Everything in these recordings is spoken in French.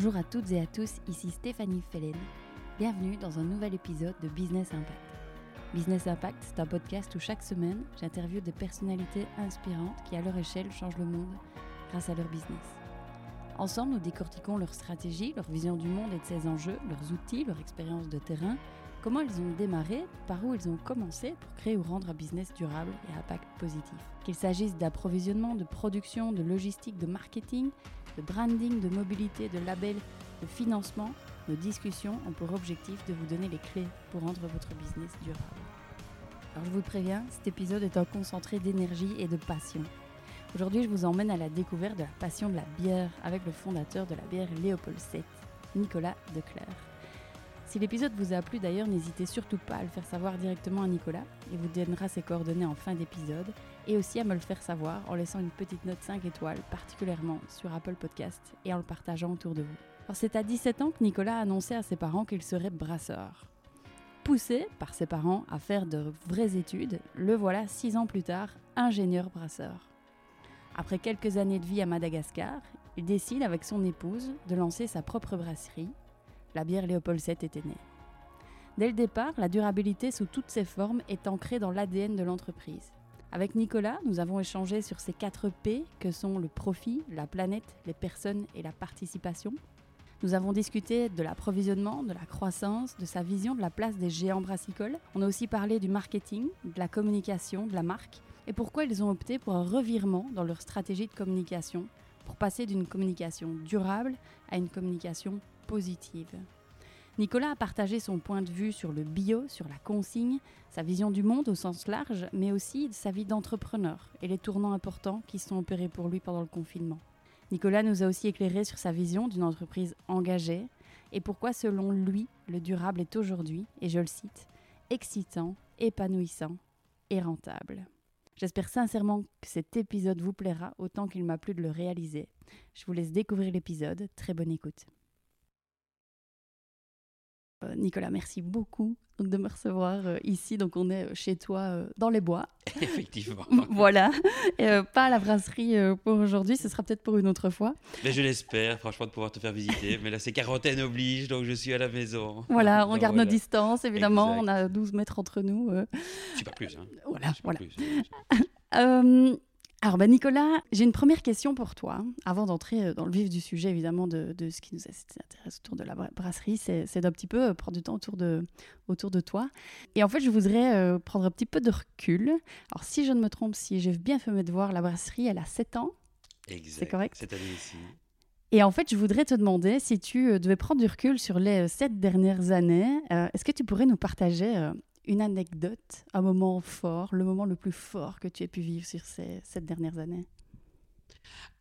Bonjour à toutes et à tous, ici Stéphanie Fellen. Bienvenue dans un nouvel épisode de Business Impact. Business Impact, c'est un podcast où chaque semaine, j'interviewe des personnalités inspirantes qui, à leur échelle, changent le monde grâce à leur business. Ensemble, nous décortiquons leur stratégie, leur vision du monde et de ses enjeux, leurs outils, leur expérience de terrain, comment ils ont démarré, par où ils ont commencé pour créer ou rendre un business durable et à impact positif. Qu'il s'agisse d'approvisionnement, de production, de logistique, de marketing, de branding, de mobilité, de label, de financement, nos discussions ont pour objectif de vous donner les clés pour rendre votre business durable. Alors je vous préviens, cet épisode est un concentré d'énergie et de passion. Aujourd'hui, je vous emmène à la découverte de la passion de la bière avec le fondateur de la bière Léopold VII, Nicolas Declerc. Si l'épisode vous a plu d'ailleurs, n'hésitez surtout pas à le faire savoir directement à Nicolas. Il vous donnera ses coordonnées en fin d'épisode et aussi à me le faire savoir en laissant une petite note 5 étoiles, particulièrement sur Apple Podcast et en le partageant autour de vous. c'est à 17 ans que Nicolas a annoncé à ses parents qu'il serait brasseur. Poussé par ses parents à faire de vraies études, le voilà 6 ans plus tard, ingénieur brasseur. Après quelques années de vie à Madagascar, il décide avec son épouse de lancer sa propre brasserie la bière Léopold VII était née. Dès le départ, la durabilité sous toutes ses formes est ancrée dans l'ADN de l'entreprise. Avec Nicolas, nous avons échangé sur ces 4 P que sont le profit, la planète, les personnes et la participation. Nous avons discuté de l'approvisionnement, de la croissance, de sa vision de la place des géants brassicoles. On a aussi parlé du marketing, de la communication, de la marque et pourquoi ils ont opté pour un revirement dans leur stratégie de communication pour passer d'une communication durable à une communication positive. Nicolas a partagé son point de vue sur le bio, sur la consigne, sa vision du monde au sens large, mais aussi sa vie d'entrepreneur et les tournants importants qui sont opérés pour lui pendant le confinement. Nicolas nous a aussi éclairé sur sa vision d'une entreprise engagée et pourquoi selon lui le durable est aujourd'hui, et je le cite, excitant, épanouissant et rentable. J'espère sincèrement que cet épisode vous plaira autant qu'il m'a plu de le réaliser. Je vous laisse découvrir l'épisode. Très bonne écoute. Euh, Nicolas, merci beaucoup de me recevoir euh, ici. Donc, on est euh, chez toi dans les bois. Effectivement. voilà. pas à la brasserie pour aujourd'hui. Ce sera peut-être pour une autre fois. Mais je l'espère, franchement, de pouvoir te faire visiter. Mais là, c'est quarantaine oblige, donc je suis à la maison. Voilà, on garde nos distances, évidemment. On a 12 mètres entre nous. Je pas plus. Hein. Voilà, voilà. Plus. Alors ben Nicolas, j'ai une première question pour toi, avant d'entrer euh, dans le vif du sujet évidemment de, ce qui nous intéresse autour de la brasserie, c'est d'un petit peu euh, prendre du temps autour de, autour de toi. Et en fait, je voudrais euh, prendre un petit peu de recul. Alors si je ne me trompe, si j'ai bien fait mes devoirs, la brasserie, elle a 7 ans. Exact. C'est correct? Cette année ici. Et en fait, je voudrais te demander si tu devais prendre du recul sur les sept dernières années, est-ce que tu pourrais nous partager une anecdote, un moment fort, le moment le plus fort que tu aies pu vivre sur ces sept dernières années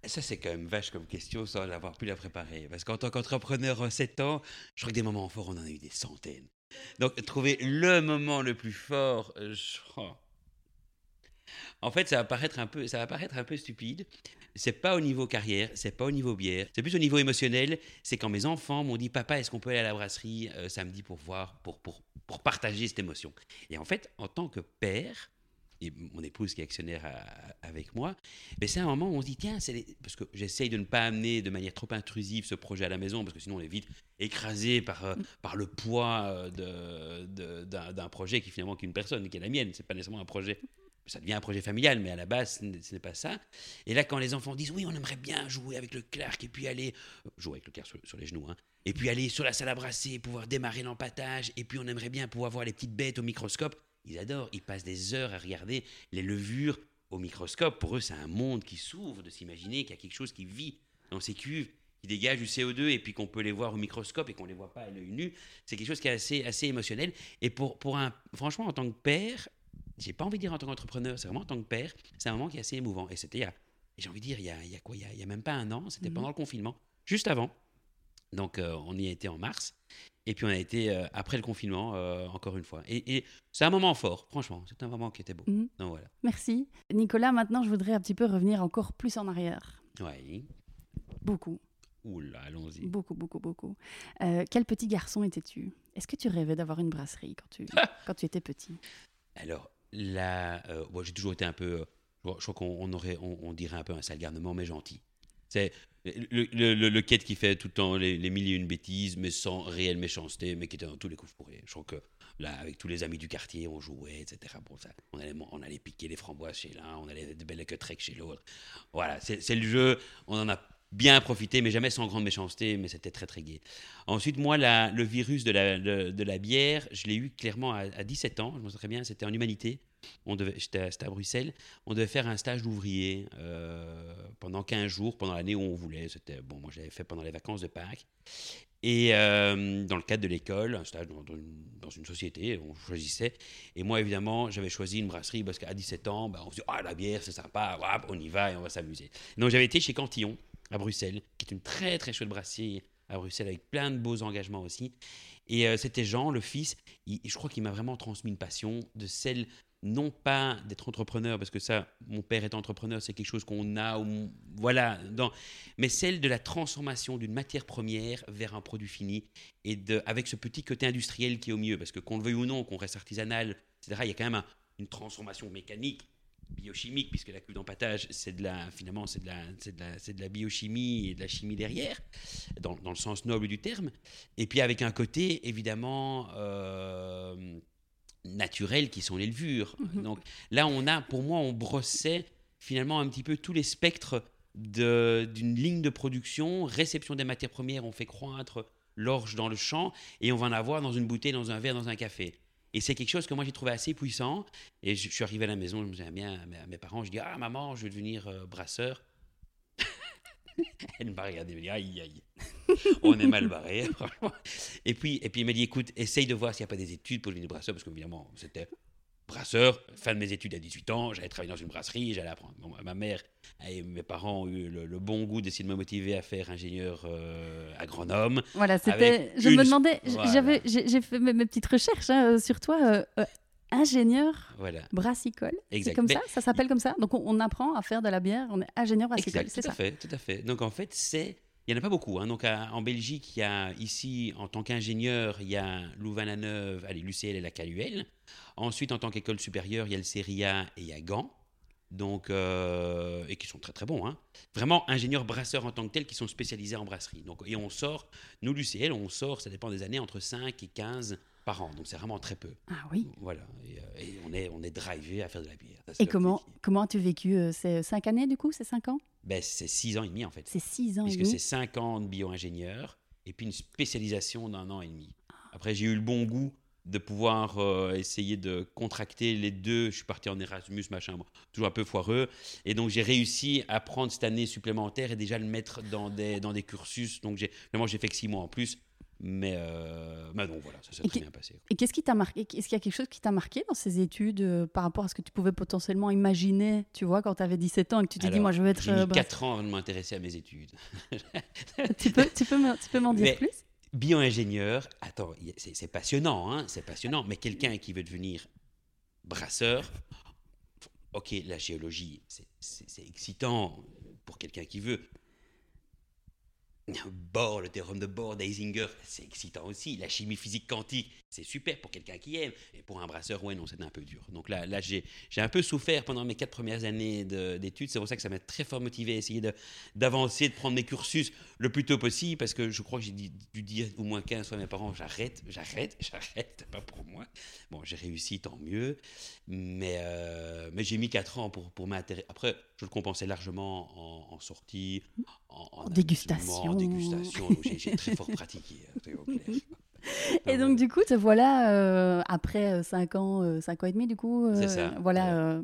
ça, c'est quand même vache comme question sans l'avoir pu la préparer. Parce qu'en tant qu'entrepreneur 7 ans, je crois que des moments forts, on en a eu des centaines. Donc, trouver le moment le plus fort, je... En fait, ça va paraître un peu, ça va paraître un peu stupide. C'est pas au niveau carrière, c'est pas au niveau bière, c'est plus au niveau émotionnel. C'est quand mes enfants m'ont dit, papa, est-ce qu'on peut aller à la brasserie euh, samedi pour voir, pour, pour, pour partager cette émotion? Et en fait, en tant que père, et mon épouse qui est actionnaire avec moi, ben c'est un moment où on se dit, tiens, parce que j'essaye de ne pas amener de manière trop intrusive ce projet à la maison, parce que sinon on est vite écrasé par, euh, par le poids euh, d'un, projet qui finalement qu'une personne, qui est la mienne. C'est pas nécessairement un projet ça devient un projet familial, mais à la base, ce n'est pas ça. Et là, quand les enfants disent oui, on aimerait bien jouer avec le Clark et puis aller euh, jouer avec le Clark sur, les genoux, hein, et puis aller sur la salle à brasser, pouvoir démarrer l'empattage, et puis on aimerait bien pouvoir voir les petites bêtes au microscope. Ils adorent, ils passent des heures à regarder les levures au microscope. Pour eux, c'est un monde qui s'ouvre de s'imaginer qu'il y a quelque chose qui vit dans ces cuves, qui dégage du CO2 et puis qu'on peut les voir au microscope et qu'on ne les voit pas à l'œil nu. C'est quelque chose qui est assez, assez émotionnel. Et pour, pour un, franchement, en tant que père, j'ai pas envie de dire en tant qu'entrepreneur, c'est vraiment en tant que père, c'est un moment qui est assez émouvant. Et c'était, j'ai envie de dire, il y a, il y a quoi il y a, même pas un an, c'était mhm. pendant le confinement, juste avant. Donc euh, on y a été en mars. Et puis on a été euh, après le confinement, euh, encore une fois. Et, c'est un moment fort, franchement. C'est un moment qui était beau. Mhm. Donc, voilà. Merci. Nicolas, maintenant je voudrais un petit peu revenir encore plus en arrière. Oui. Beaucoup. Oula, allons-y. Beaucoup, beaucoup, beaucoup. quel petit garçon étais-tu? Est-ce que tu rêvais d'avoir une brasserie quand tu, quand tu étais petit? Alors, là, j'ai toujours été un peu, je crois qu'on aurait, on, dirait un peu un sale garnement, mais gentil. C'est le, quête qui fait tout le temps les, les mille et une bêtises, mais sans réelle méchanceté, mais qui était dans tous les coups fourrés. Je crois que là, avec tous les amis du quartier, on jouait, etc. Bon, ça, on, allait, on allait piquer les framboises chez l'un, on allait de belles trek chez l'autre. Voilà, c'est le jeu. On en a bien profité, mais jamais sans grande méchanceté, mais c'était très très gai. Ensuite, moi, la- le virus de la, de, la bière, je l'ai eu clairement à, à 17 ans, je me souviens très bien, c'était en humanité. C'était à Bruxelles. On devait faire un stage d'ouvrier euh, pendant 15 jours, pendant l'année où on voulait. C'était, bon, moi, j'avais fait pendant les vacances de Pâques. Et euh, dans le cadre de l'école, un stage dans, une, société, on choisissait. Et moi, évidemment, j'avais choisi une brasserie parce qu'à 17 ans, bah, on se Ah, la bière, c'est sympa, hop, on y va et on va s'amuser. Donc, j'avais été chez Cantillon, à Bruxelles, qui est une très, très chouette brasserie à Bruxelles, avec plein de beaux engagements aussi. Et euh, c'était Jean, le fils, il- je crois qu'il m'a vraiment transmis une passion de celle, non pas d'être entrepreneur, parce que ça, mon père est entrepreneur, c'est quelque chose qu'on a, voilà, dans, mais celle de la transformation d'une matière première vers un produit fini, et de, avec ce petit côté industriel qui est au mieux, parce que qu'on le veuille ou non, qu'on reste artisanal, etc., il y a quand même un- une transformation mécanique, biochimique, puisque la cuve d'empattage, c'est de la, finalement, c'est de la, c'est de la, c'est de la biochimie et de la chimie derrière, dans, dans le sens noble du terme, et puis avec un côté, évidemment, euh, naturel, qui sont les levures. Mhm. Donc là, on a, pour moi, on brossait finalement un petit peu tous les spectres de- d'une ligne de production, réception des matières premières, on fait croître l'orge dans le champ, et on va en avoir dans une bouteille, dans un verre, dans un café. Et c'est quelque chose que moi j'ai trouvé assez puissant. Et je, suis arrivé à la maison, je me souviens bien à mes, parents, je dis Ah, maman, je veux devenir euh, brasseur. Elle m'a regardé, elle m'a dit Aïe, aïe. On est mal barré. Et puis, et puis il m'a dit Écoute, essaye de voir s'il n'y a pas des études pour devenir brasseur, parce qu'évidemment, c'était brasseur, fin de mes études à 18 ans, j'allais travailler dans une brasserie, j'allais apprendre. Bon, ma mère et mes parents ont eu le, le bon goût d'essayer de me motiver à faire ingénieur euh, agronome. Voilà, c'était. Je une- me demandais, Voilà. j'avais, j'ai fait mes, mes petites recherches hein, euh, sur toi, euh, euh, ingénieur Voilà. brassicole. C'est comme Mais- ça, ça s'appelle comme ça. Donc on, on apprend à faire de la bière, on est ingénieur brassicole, c'est tout à ça. fait, tout à fait. Donc en fait, c'est il n'y en a pas beaucoup. hein. Donc en Belgique, il y a ici, en tant qu'ingénieur, il y a Louvain-la-Neuve, allez, l'UCL et la CALUL. Ensuite, en tant qu'école supérieure, il y a le CERIA et il y a Gand. Donc, euh, et qui sont très très bons. hein. Vraiment ingénieurs brasseurs en tant que tels qui sont spécialisés en brasserie. Donc, et on sort, nous l'UCL, on sort, ça dépend des années, entre 5 et 15 par an. Donc c'est vraiment très peu. Ah oui. Voilà. Et, euh, et on est, on est drivé à faire de la bière. Ça, Et comment, comment as-tu vécu euh, ces cinq années du coup C'est cinq ans? Ben, C'est 6 ans et demi en fait. C'est six ans et puisque demi. c'est 5 ans de bio-ingénieur et puis une spécialisation d'un an et demi. Après, j'ai eu le bon goût de pouvoir euh, essayer de contracter les deux. Je suis parti en Erasmus, machin, bon, toujours un peu foireux. Et donc, j'ai réussi à prendre cette année supplémentaire et déjà le mettre dans des, dans des cursus. Donc, j'ai, vraiment, j'ai fait que 6 mois en plus. Mais, euh, mais donc voilà, ça s'est très bien passé. Et qu'est-ce qui t'a marqué Est-ce qu'il y a quelque chose qui t'a marqué dans ces études euh, par rapport à ce que tu pouvais potentiellement imaginer, tu vois, quand tu avais 17 ans et que tu t'es dit, moi, je veux être. J'ai euh, mis brasse- 4 ans avant de m'intéresser à mes études. tu peux, tu peux, me- tu peux m'en dire Mais- plus? Bio-ingénieur, attends, c'est passionnant, hein, c'est passionnant, mais quelqu'un qui veut devenir brasseur, ok, la géologie, c'est excitant pour quelqu'un qui veut. Bohr, le théorème de Bohr, d'Heisinger, c'est excitant aussi. La chimie physique quantique, c'est super pour quelqu'un qui aime. Et pour un brasseur, ouais, non, c'est un peu dur. Donc là, là j'ai un peu souffert pendant mes quatre premières années de- d'études. C'est pour ça que ça m'a très fort motivé à essayer d'avancer, de, prendre mes cursus le plus tôt possible, parce que je crois que j'ai dû dire au moins 15 fois à mes parents, j'arrête, j'arrête, j'arrête, pas pour moi. Bon, j'ai réussi, tant mieux. Mais, euh, mais j'ai mis 4 ans pour, pour m'intéresser. Après, je le compensais largement en, en sortie, en, En en dégustation. Donc j'ai j'ai très fort pratiqué. hein. Et donc, du coup, te voilà, euh, après 5 ans, 5 ans et demi, du coup, euh, ça, voilà, euh,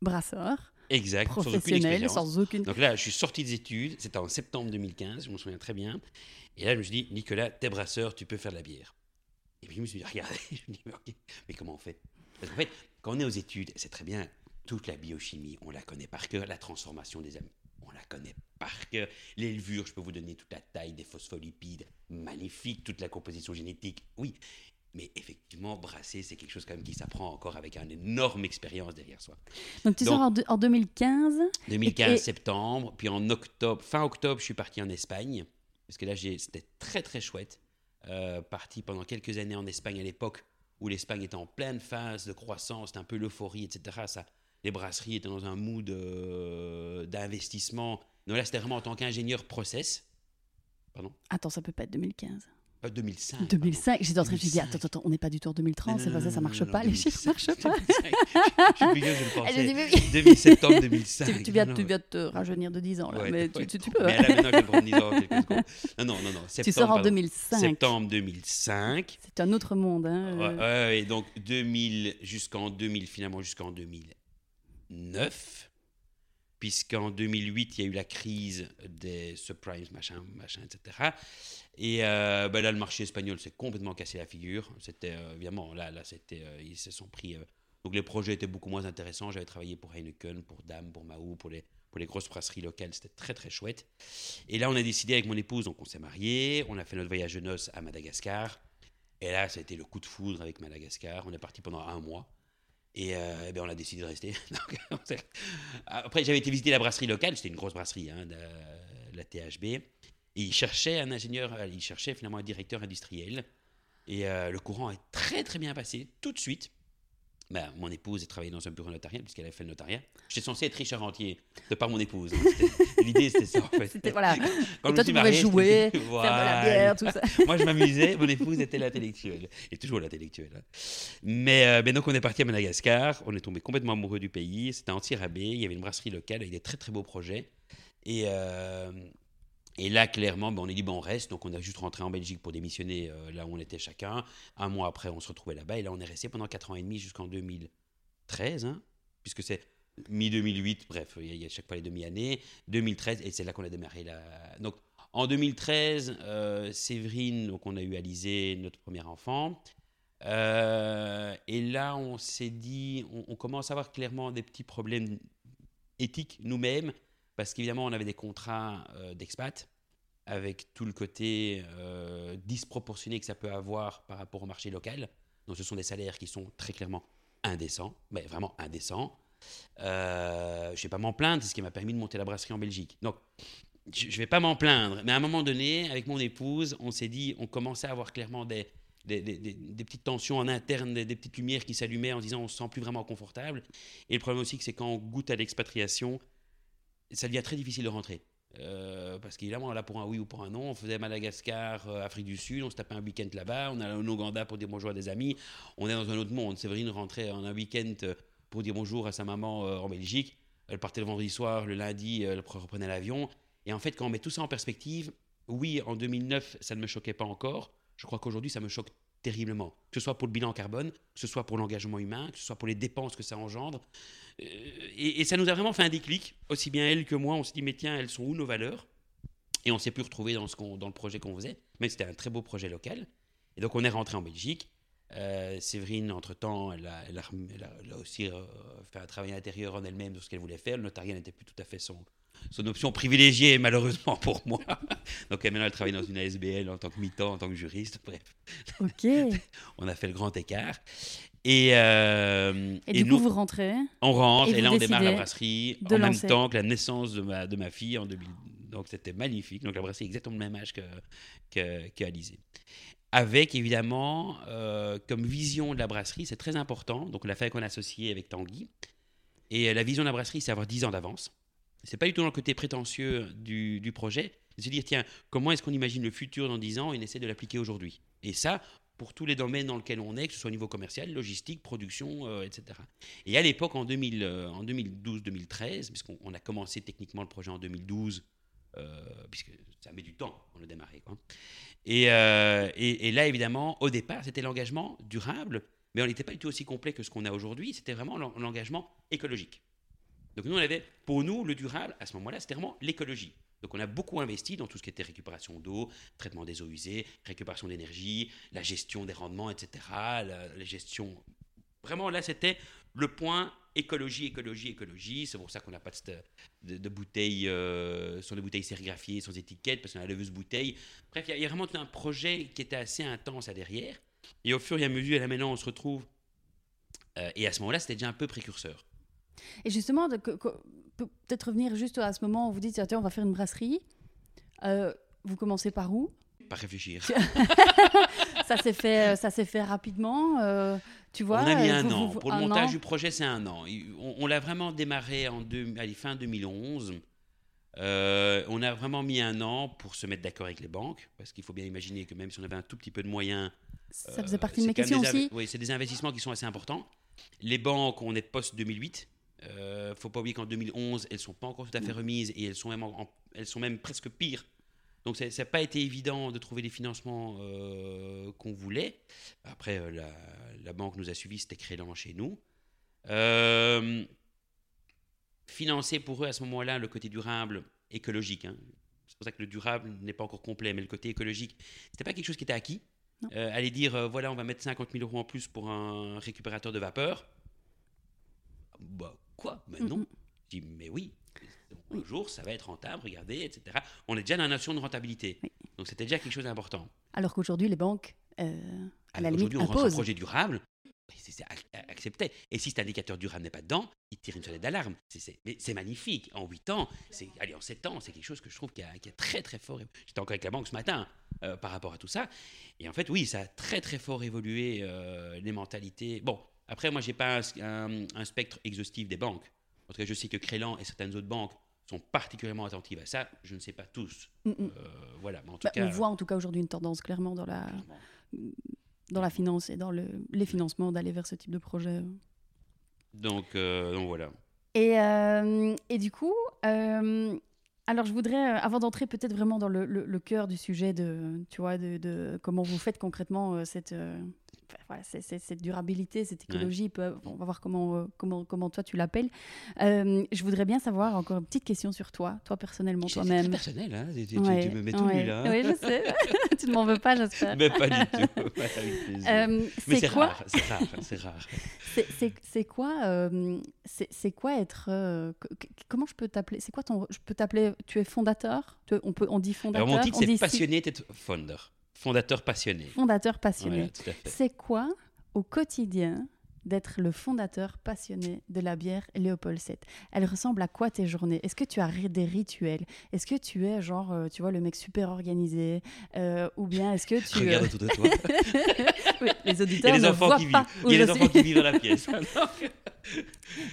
brasseur, Exact, sans aucune expérience. sans aucune. Donc là, je suis sorti des études, c'était en septembre 2015, je me souviens très bien. Et là, je me suis dit, Nicolas, t'es brasseur, tu peux faire de la bière. Et puis je me suis dit, regardez, je me dis, mais, ok, mais comment on fait? Parce qu'en fait, quand on est aux études, c'est très bien, toute la biochimie, on la connaît par cœur, la transformation des la connaît par cœur. Les levures, je peux vous donner toute la taille des phospholipides, magnifique, toute la composition génétique, oui. Mais effectivement, brasser, c'est quelque chose quand même qui s'apprend encore avec une énorme expérience derrière soi. Donc, tu Donc- sors en, deux- en 2015. 2015 Et- septembre, puis en octobre, fin octobre, je suis parti en Espagne, parce que là c'était très très chouette. Euh, parti pendant quelques années en Espagne à l'époque où l'Espagne était en pleine phase de croissance, c'était un peu l'euphorie, etc. Ça, les brasseries étaient dans un mood euh, d'investissement, Donc là, c'était vraiment en tant qu'ingénieur process. Pardon Attends, ça peut pas être 2015. Euh, 2005. 2005, j'étais en train de me dire, 2005. attends, attends, on n'est pas du tout en 2030, c'est pas ça, ça marche pas, les chiffres 2005, marchent pas. 2005. Je suis plus vieux, je le Elle pensais. dit, mais oui. 2000 septembre 2005. Tu, tu viens, Non, tu viens de te rajeunir de 10 ans, là, Ouais, mais ouais. tu, peux. Mais hein. là, maintenant, je vais prendre 10 ans, quelques secondes. Non, non, non. non. Tu septembre, sors en pardon. 2005. Septembre 2005. C'est un autre monde. Hein. Euh. ouais, ouais, donc 2000 jusqu'en 2000, finalement jusqu'en 2009, puisqu'en 2008, il y a eu la crise des subprimes, machin, machin, etc. Et euh, ben là, le marché espagnol s'est complètement cassé la figure. C'était, euh, évidemment, là, là c'était, euh, ils se sont pris... euh, donc les projets étaient beaucoup moins intéressants. J'avais travaillé pour Heineken, pour Dam, pour Mahou, pour les, pour les grosses brasseries locales. C'était très, très chouette. Et là, on a décidé avec mon épouse, donc on s'est mariés, on a fait notre voyage de noces à Madagascar. Et là, ça a été le coup de foudre avec Madagascar. On est parti pendant un mois. Et, euh, eh ben, on a décidé de rester. Après, j'avais été visiter la brasserie locale. C'était une grosse brasserie, hein, de, la THB. Et ils cherchaient un ingénieur, euh, ils cherchaient finalement un directeur industriel. Et euh, le courant est très, très bien passé tout de suite. Ben, mon épouse a travaillé dans un bureau notarial puisqu'elle a fait le notariat. J'étais censé être riche rentier de par mon épouse. hein. L'idée, c'était ça, en fait. C'était, voilà. Quand Et toi, tu suis pouvais marié, jouer, faire de la bière, tout ça. Moi, je m'amusais, mon épouse était l'intellectuelle. Et toujours l'intellectuelle. hein. Mais, euh, mais donc, on est parti à Madagascar. On est tombé complètement amoureux du pays. C'était anti-rabais. Il y avait une brasserie locale avec des très, très beaux projets. Et, euh, et là, clairement, ben, on est dit, ben, on reste. Donc, on a juste rentré en Belgique pour démissionner euh, là où on était chacun. Un mois après, on se retrouvait là-bas. Et là, on est resté pendant 4 ans et demi jusqu'en 2013, hein, puisque c'est mi-2008. Bref, il y a- chaque fois les demi-années. 2013, et c'est là qu'on a démarré la. Donc, en 2013, euh, Séverine, donc on a eu Alizé, notre premier enfant. Euh, et là, on s'est dit, on commence à avoir clairement des petits problèmes éthiques nous-mêmes, parce qu'évidemment, on avait des contrats euh, d'expat, avec tout le côté euh, disproportionné que ça peut avoir par rapport au marché local. Donc, ce sont des salaires qui sont très clairement indécents, mais vraiment indécents. Euh, je ne vais pas m'en plaindre, c'est ce qui m'a permis de monter la brasserie en Belgique. Donc, je ne vais pas m'en plaindre, mais à un moment donné, avec mon épouse, on s'est dit, on commençait à avoir clairement des, des, des- des- petites tensions en interne, des, petites lumières qui s'allumaient en disant on se sent plus vraiment confortable. Et le problème aussi, c'est quand on goûte à l'expatriation, ça devient très difficile de rentrer. Euh, parce qu'évidemment, là, pour un oui ou pour un non, on faisait Madagascar, euh, Afrique du Sud, on se tapait un week-end là-bas, on allait en Ouganda pour dire bonjour à des amis, on est dans un autre monde. Séverine rentrait en un week-end euh, pour dire bonjour à sa maman en Belgique. Elle partait le vendredi soir, le lundi, elle reprenait l'avion. Et en fait, quand on met tout ça en perspective, oui, en 2009, ça ne me choquait pas encore. Je crois qu'aujourd'hui, ça me choque terriblement. Que ce soit pour le bilan carbone, que ce soit pour l'engagement humain, que ce soit pour les dépenses que ça engendre. Euh, et, ça nous a vraiment fait un déclic, aussi bien elle que moi. On s'est dit, mais tiens, elles sont où nos valeurs? Et on s'est plus retrouvé dans, ce dans le projet qu'on faisait. Mais c'était un très beau projet local. Et donc, on est rentré en Belgique. Euh, Séverine, entre-temps, elle a, aussi euh, fait un travail intérieur en elle-même sur ce qu'elle voulait faire. Le notariat n'était plus tout à fait son, son option privilégiée, malheureusement pour moi. Donc, elle, maintenant, elle travaille dans une ASBL en tant que mi-temps, en tant que juriste. Bref, Ok. on a fait le grand écart. Et, euh, Et, du coup, vous rentrez. on rentre et là, on démarre la brasserie en même temps que la naissance de ma, de ma fille en 2000. Donc, c'était magnifique. Donc, la brasserie est exactement le même âge que, que, que Alizé. Avec, évidemment, euh, comme vision de la brasserie, c'est très important. Donc, on l'a fait avec un associé avec Tanguy. Et euh, la vision de la brasserie, c'est avoir 10 ans d'avance. C'est pas du tout dans le côté prétentieux du, du projet. C'est se dire, tiens, comment est-ce qu'on imagine le futur dans 10 ans et on essaie de l'appliquer aujourd'hui? Et ça, pour tous les domaines dans lesquels on est, que ce soit au niveau commercial, logistique, production, euh, etc. Et à l'époque, en, 2000, euh, 2012-2013, puisqu'on on a commencé techniquement le projet en 2012, euh, puisque ça met du temps pour le démarrer. Et, là, évidemment, au départ, c'était l'engagement durable, mais on n'était pas du tout aussi complet que ce qu'on a aujourd'hui. C'était vraiment l'en- l'engagement écologique. Donc nous, on avait, pour nous, le durable, à ce moment-là, c'était vraiment l'écologie. Donc on a beaucoup investi dans tout ce qui était récupération d'eau, traitement des eaux usées, récupération d'énergie, la gestion des rendements, etc. La, gestion... Vraiment, là, c'était le point écologie, écologie, écologie. C'est pour ça qu'on n'a pas de, bouteilles, euh, sur des bouteilles sérigraphiées, sans étiquette, parce qu'on a la leveuse bouteille. Bref, il y a- vraiment tout un projet qui était assez intense à derrière. Et au fur et à mesure, là maintenant, on se retrouve... euh, et à ce moment-là, c'était déjà un peu précurseur. Et justement, peut-être revenir juste à ce moment où vous dites, tiens, on va faire une brasserie. Euh, vous commencez par où? Pas réfléchir. Ça s'est fait, ça s'est fait rapidement. euh, tu vois on a mis euh, un vous- an. vous- Pour le montage an. du projet, c'est un an. On, on l'a vraiment démarré en deux, allez, fin 2011. Euh, on a vraiment mis un an pour se mettre d'accord avec les banques, parce qu'il faut bien imaginer que même si on avait un tout petit peu de moyens, Ça faisait euh, partie de mes questions aussi. Oui, c'est des investissements qui sont assez importants. Les banques, on est post 2008. Euh, faut pas oublier qu'en 2011, elles sont pas encore tout à fait remises et elles sont même, en- en- elles sont même presque pires. Donc ça n'a pas été évident de trouver les financements euh, qu'on voulait. Après, euh, la, la banque nous a suivis, c'était Crélan chez nous. Euh, financer pour eux à ce moment-là le côté durable, écologique. hein. C'est pour ça que le durable n'est pas encore complet, mais le côté écologique, c'était pas quelque chose qui était acquis. Aller dire, voilà, on va mettre 50 000 euros en plus pour un récupérateur de vapeur. Bah, quoi Mais non. Mm, mm. Je dis, mais oui. Un Oui. jour, ça va être rentable, regardez, etc. On est déjà dans la notion de rentabilité. Oui. Donc, c'était déjà quelque chose d'important. Alors qu'aujourd'hui, les banques, euh, à la limite, Aujourd'hui, on rentre un projet durable. C'est c'est ac- accepté. Et si cet indicateur durable n'est pas dedans, il tire une sonnette d'alarme. C'est- c'est- Mais c'est magnifique. En 8 ans, c'est, allez, en 7 ans, c'est quelque chose que je trouve qui a très très fort. J'étais encore avec la banque ce matin euh, par rapport à tout ça. Et en fait, oui, ça a très très fort évolué euh, les mentalités. Bon, après, moi, j'ai pas un, un- un spectre exhaustif des banques. En tout cas, je sais que Crélan et certaines autres banques sont particulièrement attentives à ça. Je ne sais pas tous. Mm, mm. Euh, voilà, mais en tout Bah, cas. on voit en tout cas aujourd'hui une tendance clairement dans la, clairement. dans la finance et dans le, les financements d'aller vers ce type de projet. Donc, euh, donc voilà. Et, euh, et du coup, alors je voudrais, avant d'entrer peut-être vraiment dans le, le- le cœur du sujet de, tu vois, de, de comment vous faites concrètement cette, c'est- c'est- cette durabilité, cette écologie, on va voir comment, euh, comment, comment toi tu l'appelles. Euh, je voudrais bien savoir encore une petite question sur toi, toi personnellement, C'est c'est toi-même. personnel, hein. Tu, tu- Ouais, tu me mets tout ouais. nu là. Oui, je sais. tu ne m'en veux pas, j'espère. Mais pas du tout. Euh, Mais c'est c'est quoi rare, c'est rare, c'est rare. C'est- C'est c'est quoi, euh, c'est c'est quoi être, euh, comment je peux t'appeler C'est quoi ton, je peux t'appeler, tu es fondateur? Tu- On peut, on dit fondateur. Alors mon titre on c'est dit si- passionné d'être founder, fondateur passionné. Fondateur passionné. Voilà. C'est quoi au quotidien d'être le fondateur passionné de la bière Léopold VII Elle ressemble à quoi tes journées? Est-ce que tu as des rituels? Est-ce que tu es genre, euh, tu vois, le mec super organisé Euh, Ou bien est-ce que tu... Regarde autour de toi. Oui, les Il y auditeurs a des ne enfants voient qui vivent. pas où Il y a suis. enfants qui vivent dans la pièce.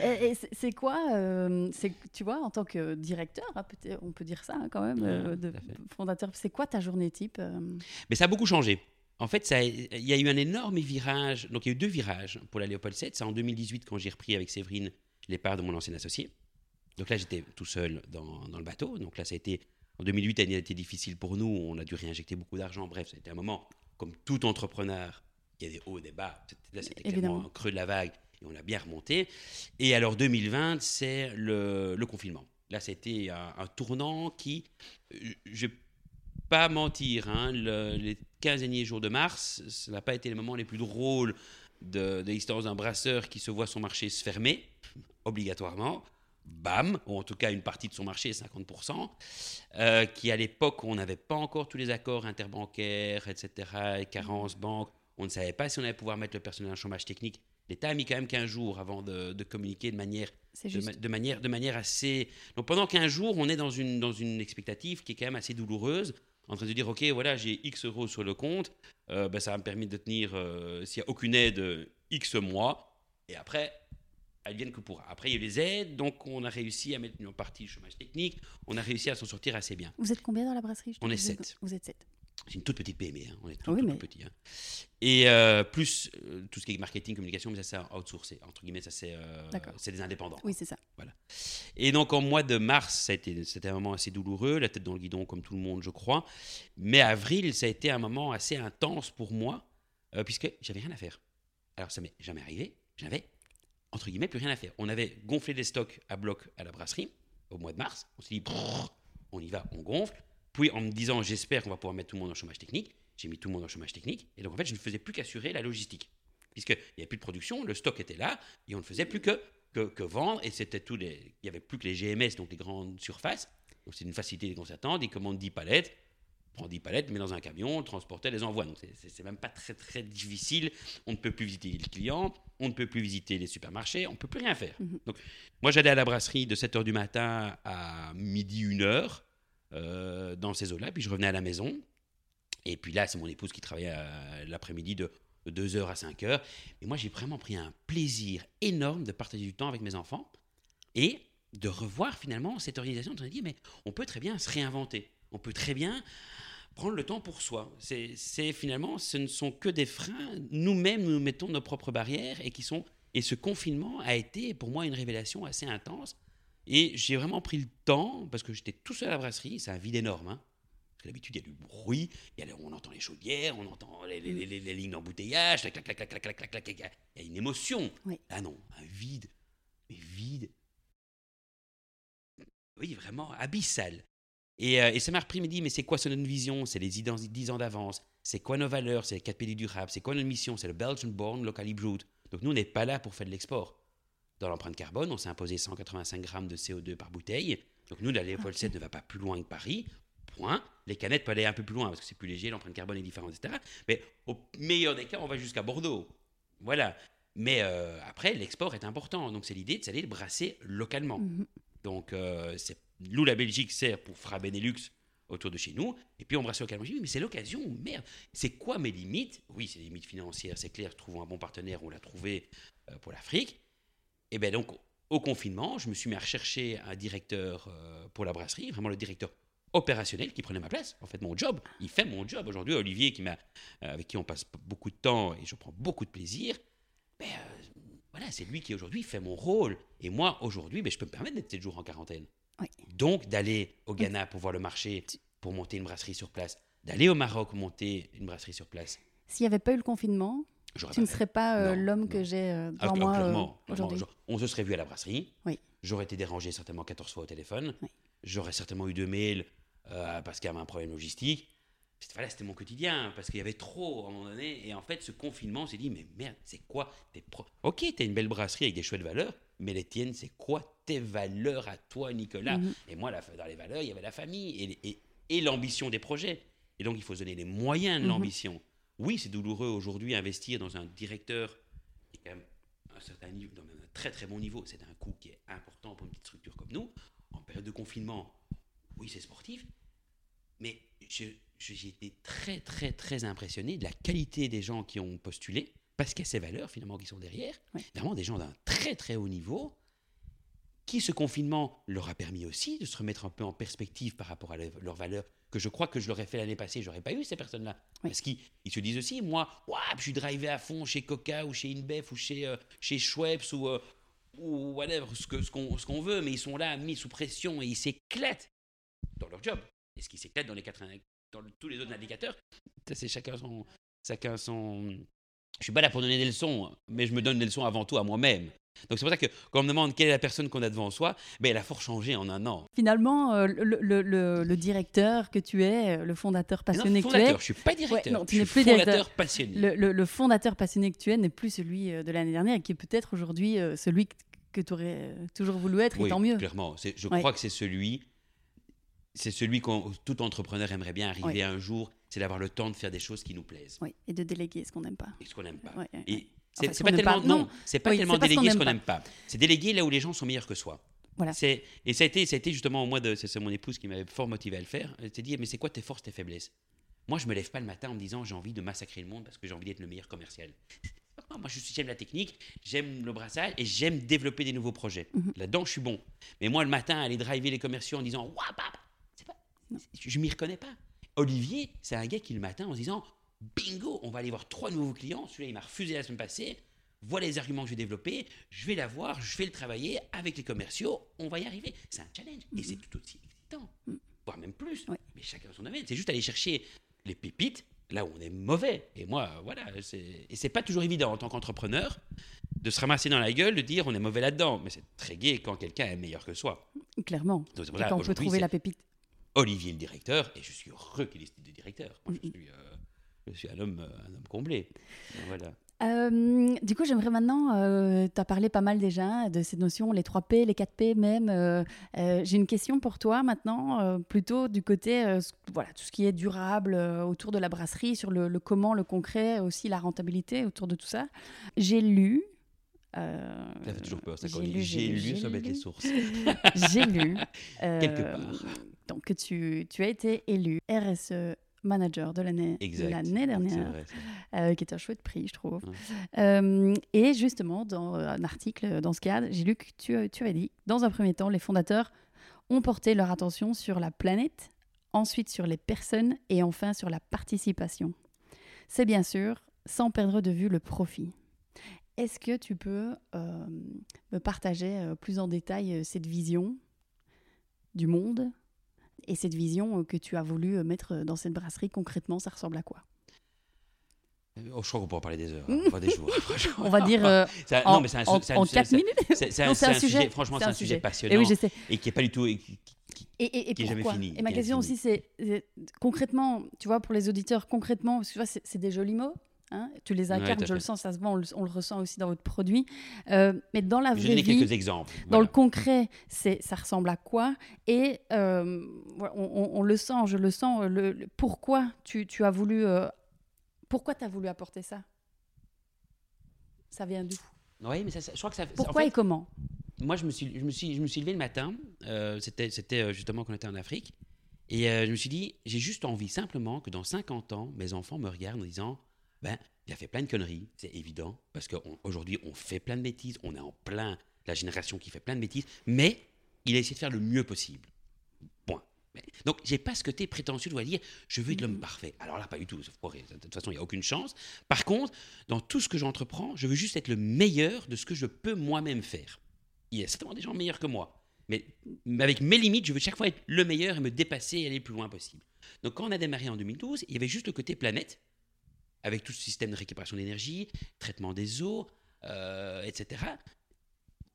Et, et c'est- quoi, euh, c'est tu vois, en tant que directeur, hein, on peut dire ça hein, quand même, euh, de fondateur. C'est quoi ta journée type euh? Mais ça a beaucoup changé. En fait, ça il y a eu un énorme virage. Donc, il y a eu deux virages pour la Léopold 7. C'est en 2018 quand j'ai repris avec Séverine les parts de mon ancien associé. Donc là, j'étais tout seul dans, dans le bateau. Donc là, ça a été. En 2008, l'année a été difficile pour nous. On a dû réinjecter beaucoup d'argent. Bref, ça a été un moment, comme tout entrepreneur, il y a des hauts des bas. Là, c'était clairement un creux de la vague et on a bien remonté. Et alors, 2020, c'est le, le confinement. Là, c'était un, un tournant qui. euh, Je pas mentir, hein, le- les 15 derniers jours de mars, ça n'a pas été les moments les plus drôles de, de l'existence d'un brasseur qui se voit son marché se fermer, obligatoirement. Bam, ou en tout cas une partie de son marché, 50%, euh, qui à l'époque, on n'avait pas encore tous les accords interbancaires, etc., et carences banques, on ne savait pas si on allait pouvoir mettre le personnel en chômage technique. L'État a mis quand même 15 jours avant de, de communiquer de manière de, manière, de manière assez. Donc pendant 15 jours, on est dans une, dans une expectative qui est quand même assez douloureuse, en train de dire ok, voilà, j'ai X euros sur le compte, euh, ben, ça va me permettre de tenir, euh, s'il n'y a aucune aide, euh, X mois, et après, elles viennent que pour. Après, il y a eu les aides, donc on a réussi à mettre une partie du chômage technique, on a réussi à s'en sortir assez bien. Vous êtes combien dans la brasserie On est pose- sept. Vous êtes sept. C'est une toute petite PME, hein, on est tout, Oui, tout, mais- tout petit. hein. Et euh, plus euh, tout ce qui est marketing, communication, mais ça c'est outsourcé, entre guillemets, ça c'est euh, des indépendants. Oui, c'est ça. Et donc, en mois de mars, ça a été- c'était un moment assez douloureux, la tête dans le guidon, comme tout le monde, je crois. Mais avril, ça a été un moment assez intense pour moi, euh, puisque j'avais rien à faire. Alors, ça m'est jamais arrivé. J'avais, entre guillemets, plus rien à faire. On avait gonflé des stocks à bloc à la brasserie au mois de mars. On s'est dit, Brrr, on y va, on gonfle. Puis, en me disant, j'espère qu'on va pouvoir mettre tout le monde en chômage technique, j'ai mis tout le monde en chômage technique. Et donc, en fait, je ne faisais plus qu'assurer la logistique. Puisqu'il n'y avait plus de production, le stock était là, et on ne faisait plus que que, que vendre. Et c'était les. Il n'y avait plus que les GMS, donc les grandes surfaces. Donc c'est une facilité des concertants. Ils commandent 10 palettes, on prend 10 palettes, met dans un camion, transporter, les envoie. Donc c'est- même pas très très difficile. On ne peut plus visiter les clients, on ne peut plus visiter les supermarchés, on ne peut plus rien faire. Mhm. Donc moi j'allais à la brasserie de 7h du matin à midi, 1h, euh, dans ces eaux-là, puis je revenais à la maison. Et puis là, c'est mon épouse qui travaillait l'après-midi de, de 2h à 5h. Et moi, j'ai vraiment pris un plaisir énorme de partager du temps avec mes enfants. Et de revoir finalement cette organisation. On a dit, mais on peut très bien se réinventer. On peut très bien prendre le temps pour soi. C'est finalement, ce ne sont que des freins. Nous-mêmes, nous mettons nos propres barrières et qui sont. Et ce confinement a été pour moi une révélation assez intense. Et j'ai vraiment pris le temps, parce que j'étais tout seul à la brasserie, c'est un vide énorme. Hein. Parce que d'habitude, il y a du bruit, y a, on entend les chaudières, on entend les, les, les, les lignes d'embouteillage, clac, clac, clac, clac, clac, clac, clac, il y a une émotion. Ah non, un vide, mais vide. Oui, vraiment abyssal. Et, euh, et ça m'a repris, me dit, mais c'est quoi notre vision? C'est les 10 ans d'avance. C'est quoi nos valeurs? C'est les 4 pays durables. C'est quoi notre mission C'est le Belgian Born Locally Brewed. Donc nous, on n'est pas là pour faire de l'export. Dans l'empreinte carbone, on s'est imposé 185 grammes de CO2 par bouteille. Donc nous, la Léopold 7 ne va pas plus loin que Paris. Point. Les canettes peuvent aller un peu plus loin parce que c'est plus léger, l'empreinte carbone est différente, etc. Mais au meilleur des cas, on va jusqu'à Bordeaux. Voilà. Mais euh, après, l'export est important. Donc c'est l'idée de s'aller le brasser localement. Mhm. Donc euh, nous, la Belgique sert pour Fra Benelux autour de chez nous, et puis on brasse localement. mais c'est l'occasion, merde. C'est quoi mes limites? Oui, c'est des limites financières, c'est clair, trouvons un bon partenaire, on l'a trouvé euh, pour l'Afrique. Et bien donc, au confinement, je me suis mis à rechercher un directeur euh, pour la brasserie, vraiment le directeur opérationnel qui prenait ma place, en fait mon job. Il fait mon job aujourd'hui. Olivier, qui m'a, euh, avec qui on passe beaucoup de temps et je prends beaucoup de plaisir, ben, voilà, c'est lui qui aujourd'hui fait mon rôle. Et moi, aujourd'hui, ben, je peux me permettre d'être 7 jours en quarantaine. Donc d'aller au Ghana pour voir le marché, pour monter une brasserie sur place, d'aller au Maroc monter une brasserie sur place. S'il n'y avait pas eu le confinement, tu ne serais pas euh, l'homme que j'ai euh, ah, devant moi euh, aujourd'hui. On se serait vu à la brasserie. Oui. J'aurais été dérangé certainement 14 fois au téléphone. J'aurais certainement eu deux mails parce qu'il y avait un problème logistique. Voilà, c'était mon quotidien parce qu'il y avait trop à un moment donné. Et en fait, ce confinement, on s'est dit mais merde, c'est quoi tes pro? Ok, t'as une belle brasserie avec des chouettes valeurs, mais les tiennes, c'est quoi tes valeurs à toi, Nicolas? Mhm. Et moi, dans les valeurs, il y avait la famille et, et, l'ambition des projets. Et donc, il faut se donner les moyens de mhm. l'ambition. Oui, c'est douloureux aujourd'hui investir dans un directeur qui est quand même un certain niveau, dans un très très bon niveau. C'est un coût qui est important pour une petite structure comme nous. En période de confinement, oui, c'est sportif. Mais j'ai été très très très impressionné de la qualité des gens qui ont postulé parce qu'il y a ces valeurs finalement qui sont derrière, vraiment des gens d'un très très haut niveau, qui ce confinement leur a permis aussi de se remettre un peu en perspective par rapport à leurs valeurs, que je crois que je l'aurais fait l'année passée, j'aurais pas eu ces personnes-là. Parce qu'ils se disent aussi, moi, je suis drivé à fond chez Coca ou chez InBev ou chez, euh, chez Schweppes ou, euh, ou whatever, ce qu'on ce veut, mais ils sont là mis sous pression et ils s'éclatent dans leur job. Et ce qui s'éclate dans, les dans tous les autres indicateurs, c'est chacun son, chacun son, je suis pas là pour donner des leçons, mais je me donne des leçons avant tout à moi-même. Donc c'est pour ça que quand on me demande quelle est la personne qu'on a devant soi, ben, elle a fort changé en un an. Finalement, euh, le, directeur que tu es, le fondateur passionné que tu es... je suis pas directeur, non, tu n'es plus fondateur passionné. Le, fondateur passionné que tu es n'est plus celui euh, de l'année dernière, qui est peut-être aujourd'hui euh, celui que tu aurais toujours voulu être, et tant mieux. clairement. Je crois que c'est celui, c'est celui que tout entrepreneur aimerait bien arriver un jour c'est d'avoir le temps de faire des choses qui nous plaisent. Oui, et de déléguer ce qu'on n'aime pas. Et ce qu'on n'aime pas. et c'est pas, tellement, non, c'est pas tellement déléguer ce qu'on n'aime pas. C'est déléguer là où les gens sont meilleurs que soi. Voilà. Et ça a, été, ça a été justement au mois de. C'est mon épouse qui m'avait fort motivé à le faire. Elle s'est dit Mais c'est quoi tes forces, tes faiblesses? Moi, je me lève pas le matin en me disant J'ai envie de massacrer le monde parce que j'ai envie d'être le meilleur commercial. Moi, j'aime la technique, j'aime le brassage et j'aime développer des nouveaux projets. Mhm. Là-dedans, je suis bon. Mais moi, le matin, aller driver les commerciaux en disant Waouh, pas. Je m'y reconnais pas. Olivier, c'est un gars qui le matin en se disant Bingo, on va aller voir trois nouveaux clients. Celui-là, il m'a refusé la semaine passée. Voilà les arguments que je vais développer. Je vais l'avoir, je vais le travailler avec les commerciaux. On va y arriver. C'est un challenge. Et c'est tout aussi excitant, voire même plus. Mais chacun son domaine. C'est juste aller chercher les pépites là où on est mauvais. Et moi, voilà. Et c'est pas toujours évident en tant qu'entrepreneur de se ramasser dans la gueule, de dire on est mauvais là-dedans. Mais c'est très gai quand quelqu'un est meilleur que soi. Clairement. Donc, quand on peut trouver la pépite. Olivier le directeur, et je suis heureux qu'il ait de directeur. Moi, je, suis, euh, je, suis, un homme, un homme comblé. Voilà. Euh, du coup, j'aimerais maintenant, euh, tu as parlé pas mal déjà de ces notions, les 3 P, les 4 P même. J'ai une question pour toi maintenant, plutôt du côté, voilà, tout ce qui est durable autour de la brasserie, sur le, le, comment, le concret, aussi la rentabilité autour de tout ça. J'ai lu, euh, ça fait toujours peur, ça quand j'ai lu, lu, ça mettre les sources. j'ai lu. Quelque part. Donc, tu, tu as été élu RSE manager de l'année Exact. l'année dernière, vrai, euh, qui est un chouette prix, je trouve. Ouais. Euh, et justement, dans euh, un article dans ce cadre, j'ai lu que tu, tu avais dit, dans un premier temps, les fondateurs ont porté leur attention sur la planète, ensuite sur les personnes et enfin sur la participation. C'est bien sûr sans perdre de vue le profit. Est-ce que tu peux euh, me partager plus en détail cette vision du monde et cette vision euh, que tu as voulu euh, mettre dans cette brasserie concrètement, ça ressemble à quoi? Oh, je crois qu'on pourra parler des heures, hein, enfin des jours. franchement. On va dire euh, en, non, mais c'est un, en, c'est un- en c'est- 4 c'est- minutes. c'est- un, un sujet, franchement, c'est un, sujet, passionnant Et oui, je sais. et qui est pas du tout. et qui- qui- Et, et, et qui est jamais fini, Et ma question aussi, c'est concrètement, tu vois, pour les auditeurs, concrètement, parce que tu vois, c'est des jolis mots. Hein, tu les incarnes, je le sens, ça se voit, on le, on le ressent aussi dans votre produit. Euh, mais dans la Je vais vraie donner vie, quelques exemples. dans le concret, c'est ça ressemble à quoi? Et euh, on, on- on le sent, je le sens. Le, le- pourquoi tu, tu as voulu, euh, pourquoi tu as voulu apporter ça? Ça vient d'où? Oui, mais ça, ça- je crois que ça. en Pourquoi fait, et comment? moi, je me suis, je me suis, je me suis levé le matin. euh, c'était, c'était euh, justement quand on était en Afrique. Et je me suis dit, j'ai juste envie simplement que dans 50 ans, mes enfants me regardent en disant, ben, il a fait plein de conneries, c'est évident, parce qu'aujourd'hui, on fait plein de bêtises, on est en plein la génération qui fait plein de bêtises, mais il a essayé de faire le mieux possible. Point. Mais- Donc, j'ai pas ce côté prétentieux de dire, je veux être l'homme parfait. Alors là, pas du tout. De toute façon, il n'y a aucune chance. Par contre, dans tout ce que j'entreprends, je veux juste être le meilleur de ce que je peux moi-même faire. Il y a certainement des gens meilleurs que moi. Mais avec mes limites, je veux chaque fois être le meilleur et me dépasser et aller le plus loin possible. Donc quand on a démarré en 2012, il y avait juste le côté planète, avec tout ce système de récupération d'énergie, traitement des eaux, euh, etc.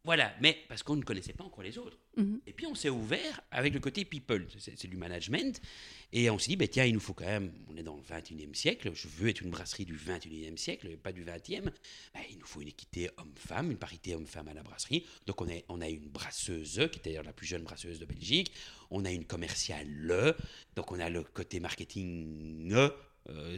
Voilà, mais parce qu'on ne connaissait pas encore les autres. Mhm. Et puis on s'est ouvert avec le côté people, c'est du management. Et on s'est dit, bah, tiens, il nous faut quand même, on est dans le 21e siècle, je veux être une brasserie du 21e siècle, pas du 20e. Bah, il nous faut une équité homme-femme, une parité homme-femme à la brasserie. Donc on a, on a une brasseuse, qui était d'ailleurs la plus jeune brasseuse de Belgique. On a une commerciale, donc on a le côté marketing,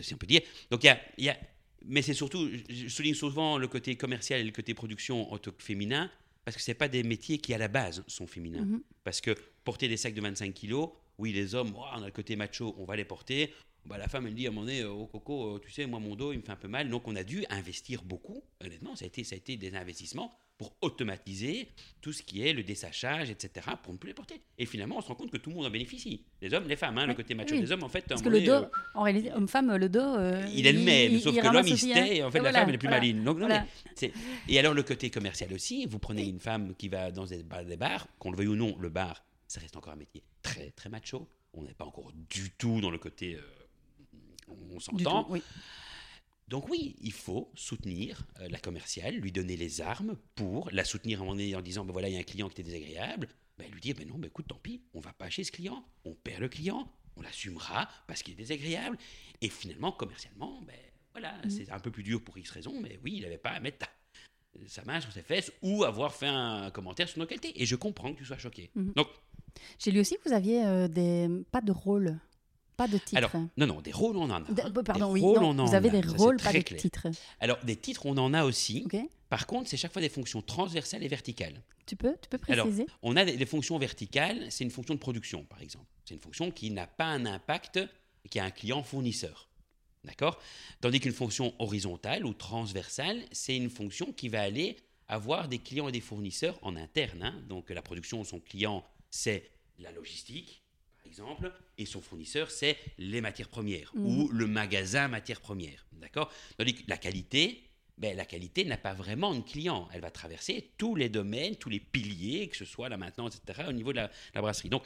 si on peut dire. Donc il y a, y a- mais c'est surtout, je souligne souvent le côté commercial et le côté production en tant que féminin, parce que ce pas des métiers qui à la base sont féminins. Mhm. Parce que porter des sacs de 25 kilos, oui, les hommes, oh, on a le côté macho, on va les porter. Bah, la femme, elle me dit à un moment donné, euh, oh Coco, euh, tu sais, moi, mon dos, il me fait un peu mal. Donc, on a dû investir beaucoup. Honnêtement, ça a été, ça a été des investissements pour automatiser tout ce qui est le dessachage, etc., pour ne plus les porter. Et finalement, on se rend compte que tout le monde en bénéficie. Les hommes, les femmes, hein, le côté macho oui. des hommes, en fait, Parce que le dos, euh, en réalité, homme-femme, le dos. euh, il est le même, sauf que l'homme, il aussi, se hein. tait, et en fait, la femme, elle est plus voilà. maline. Donc, non, Voilà. mais c'est- Et alors, le côté commercial aussi, vous prenez une femme qui va dans des bars, des bars, qu'on le veuille ou non, le bar, ça reste encore un métier très, très macho. On n'est pas encore du tout dans le côté. euh, on s'entend. oui. Donc, oui, il faut soutenir euh, la commerciale, lui donner les armes pour la soutenir à un moment donné en disant ben voilà, il y a un client qui était désagréable. Ben, lui dire ben non, ben écoute, tant pis, on va pas chez ce client, on perd le client, on l'assumera parce qu'il est désagréable. Et finalement, commercialement, ben voilà, Mhm. c'est un peu plus dur pour X raisons, mais oui, il n'avait pas à mettre sa main sur ses fesses ou avoir fait un commentaire sur nos qualités. Et je comprends que tu sois choqué. Mhm. Donc, J'ai lu aussi que vous aviez euh, des pas de rôle, pas de titre. alors, non, non, des rôles, on en a. Des- bah, pardon, Des oui. rôles, non, on en vous avez a. des rôles, pas des clair. titres. Alors, des titres, on en a aussi. Par contre, c'est chaque fois des fonctions transversales et verticales. Tu peux, tu peux Alors, préciser? On a des, des fonctions verticales, c'est une fonction de production, par exemple. C'est une fonction qui n'a pas un impact, qui a un client fournisseur. D'accord? Tandis qu'une fonction horizontale ou transversale, c'est une fonction qui va aller avoir des clients et des fournisseurs en interne. hein. Donc la production, son client, c'est la logistique, exemple, et son fournisseur, c'est les matières premières Mhm. ou le magasin matières premières. D'accord? Tandis que la qualité, ben, la qualité n'a pas vraiment de client. Elle va traverser tous les domaines, tous les piliers, que ce soit la maintenance, etc., au niveau de la, la brasserie. Donc,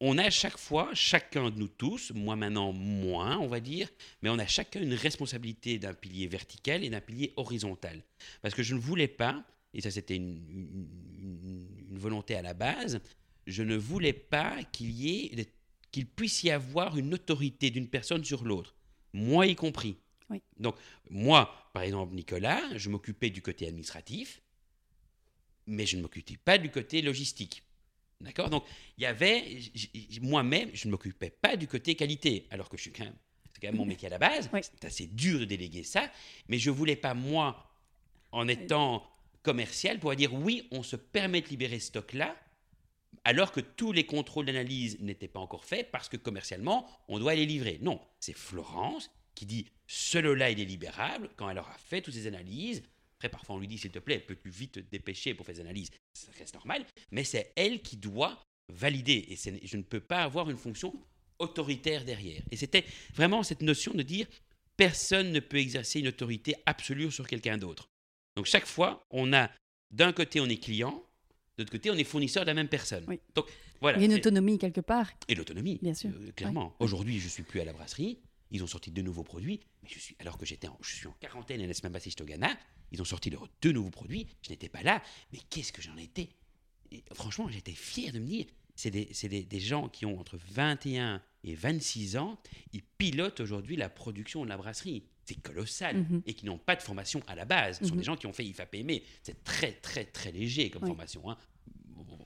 on a chaque fois, chacun de nous tous, moi maintenant moins, on va dire, mais on a chacun une responsabilité d'un pilier vertical et d'un pilier horizontal. Parce que je ne voulais pas, et ça c'était une, une- une- une volonté à la base, je ne voulais pas qu'il y ait, qu'il puisse y avoir une autorité d'une personne sur l'autre, moi y compris. Oui. Donc, moi, par exemple, Nicolas, je m'occupais du côté administratif, mais je ne m'occupais pas du côté logistique. D'accord? Donc, il y avait, moi-même, je ne m'occupais pas du côté qualité, alors que je suis quand même, c'est quand même mon métier à la base. Oui. C'est assez dur de déléguer ça, mais je voulais pas, moi, en étant commercial, pouvoir dire oui, on se permet de libérer ce stock-là, alors que tous les contrôles d'analyse n'étaient pas encore faits parce que commercialement, on doit les livrer. Non, c'est Florence qui dit ce lot-là, il est libérable quand elle aura fait toutes ces analyses. Après, parfois, on lui dit s'il te plaît, peux-tu vite te dépêcher pour faire des analyses? Ça reste normal, mais c'est elle qui doit valider et je ne peux pas avoir une fonction autoritaire derrière. Et c'était vraiment cette notion de dire personne ne peut exercer une autorité absolue sur quelqu'un d'autre. Donc chaque fois, on a d'un côté on est client, de l'autre côté on est fournisseur de la même personne. Donc voilà. Il y a une autonomie quelque part. Et l'autonomie, bien sûr. Euh, clairement. Aujourd'hui, je suis plus à la brasserie. Ils ont sorti de nouveaux produits, mais je suis alors que j'étais, je suis en quarantaine à la semaine passée au Ghana. Ils ont sorti leurs deux nouveaux produits. Je n'étais pas là, mais qu'est-ce que j'en étais? Franchement, j'étais fier de me dire, c'est des, des, gens qui ont entre 21 et 26 ans, ils pilotent aujourd'hui la production de la brasserie. C'est colossal. Mhm. Et qui n'ont pas de formation à la base. Ce sont mhm. des gens qui ont fait IFAPME. C'est très, très, très léger comme formation. Hein.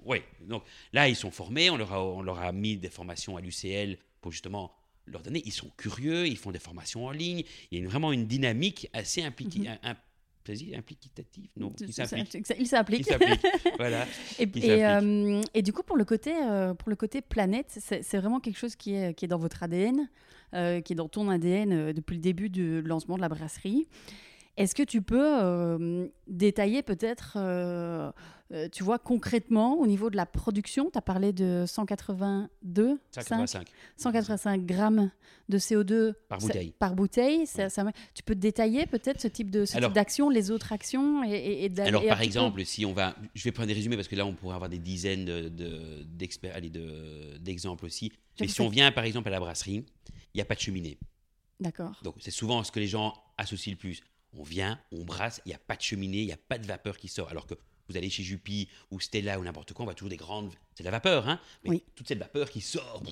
Oui, donc là, ils sont formés. On leur a, on leur a mis des formations à l'UCL pour justement leur donner. Ils sont curieux, ils font des formations en ligne. Il y a vraiment une dynamique assez impliquée, mhm implicatif Non, il s'applique. Il s'applique. voilà. Et, et, euh, et, du coup, pour le côté, euh, pour le côté planète, c'est vraiment quelque chose qui est, qui est dans votre ADN, euh, qui est dans ton ADN depuis le début du lancement de la brasserie. Est-ce que tu peux détailler peut-être euh, tu vois, concrètement, au niveau de la production, tu as parlé de 182 185. 185 grammes de CO2 par bouteille. Par bouteille ça, tu peux détailler peut-être ce type d'action, les autres actions et, et, Alors, par exemple, si on va. Je vais prendre des résumés parce que là, on pourrait avoir des dizaines d'exemples de, de, aussi. Mais si on vient, par exemple, à la brasserie, il n'y a pas de cheminée. D'accord. Donc, c'est souvent ce que les gens associent le plus. On vient, on brasse, il n'y a pas de cheminée, il n'y a pas de vapeur qui sort. Alors que vous allez chez Juppie ou Stella ou n'importe quoi, on voit toujours des grandes. C'est de la vapeur, hein Mais toute cette vapeur qui sort.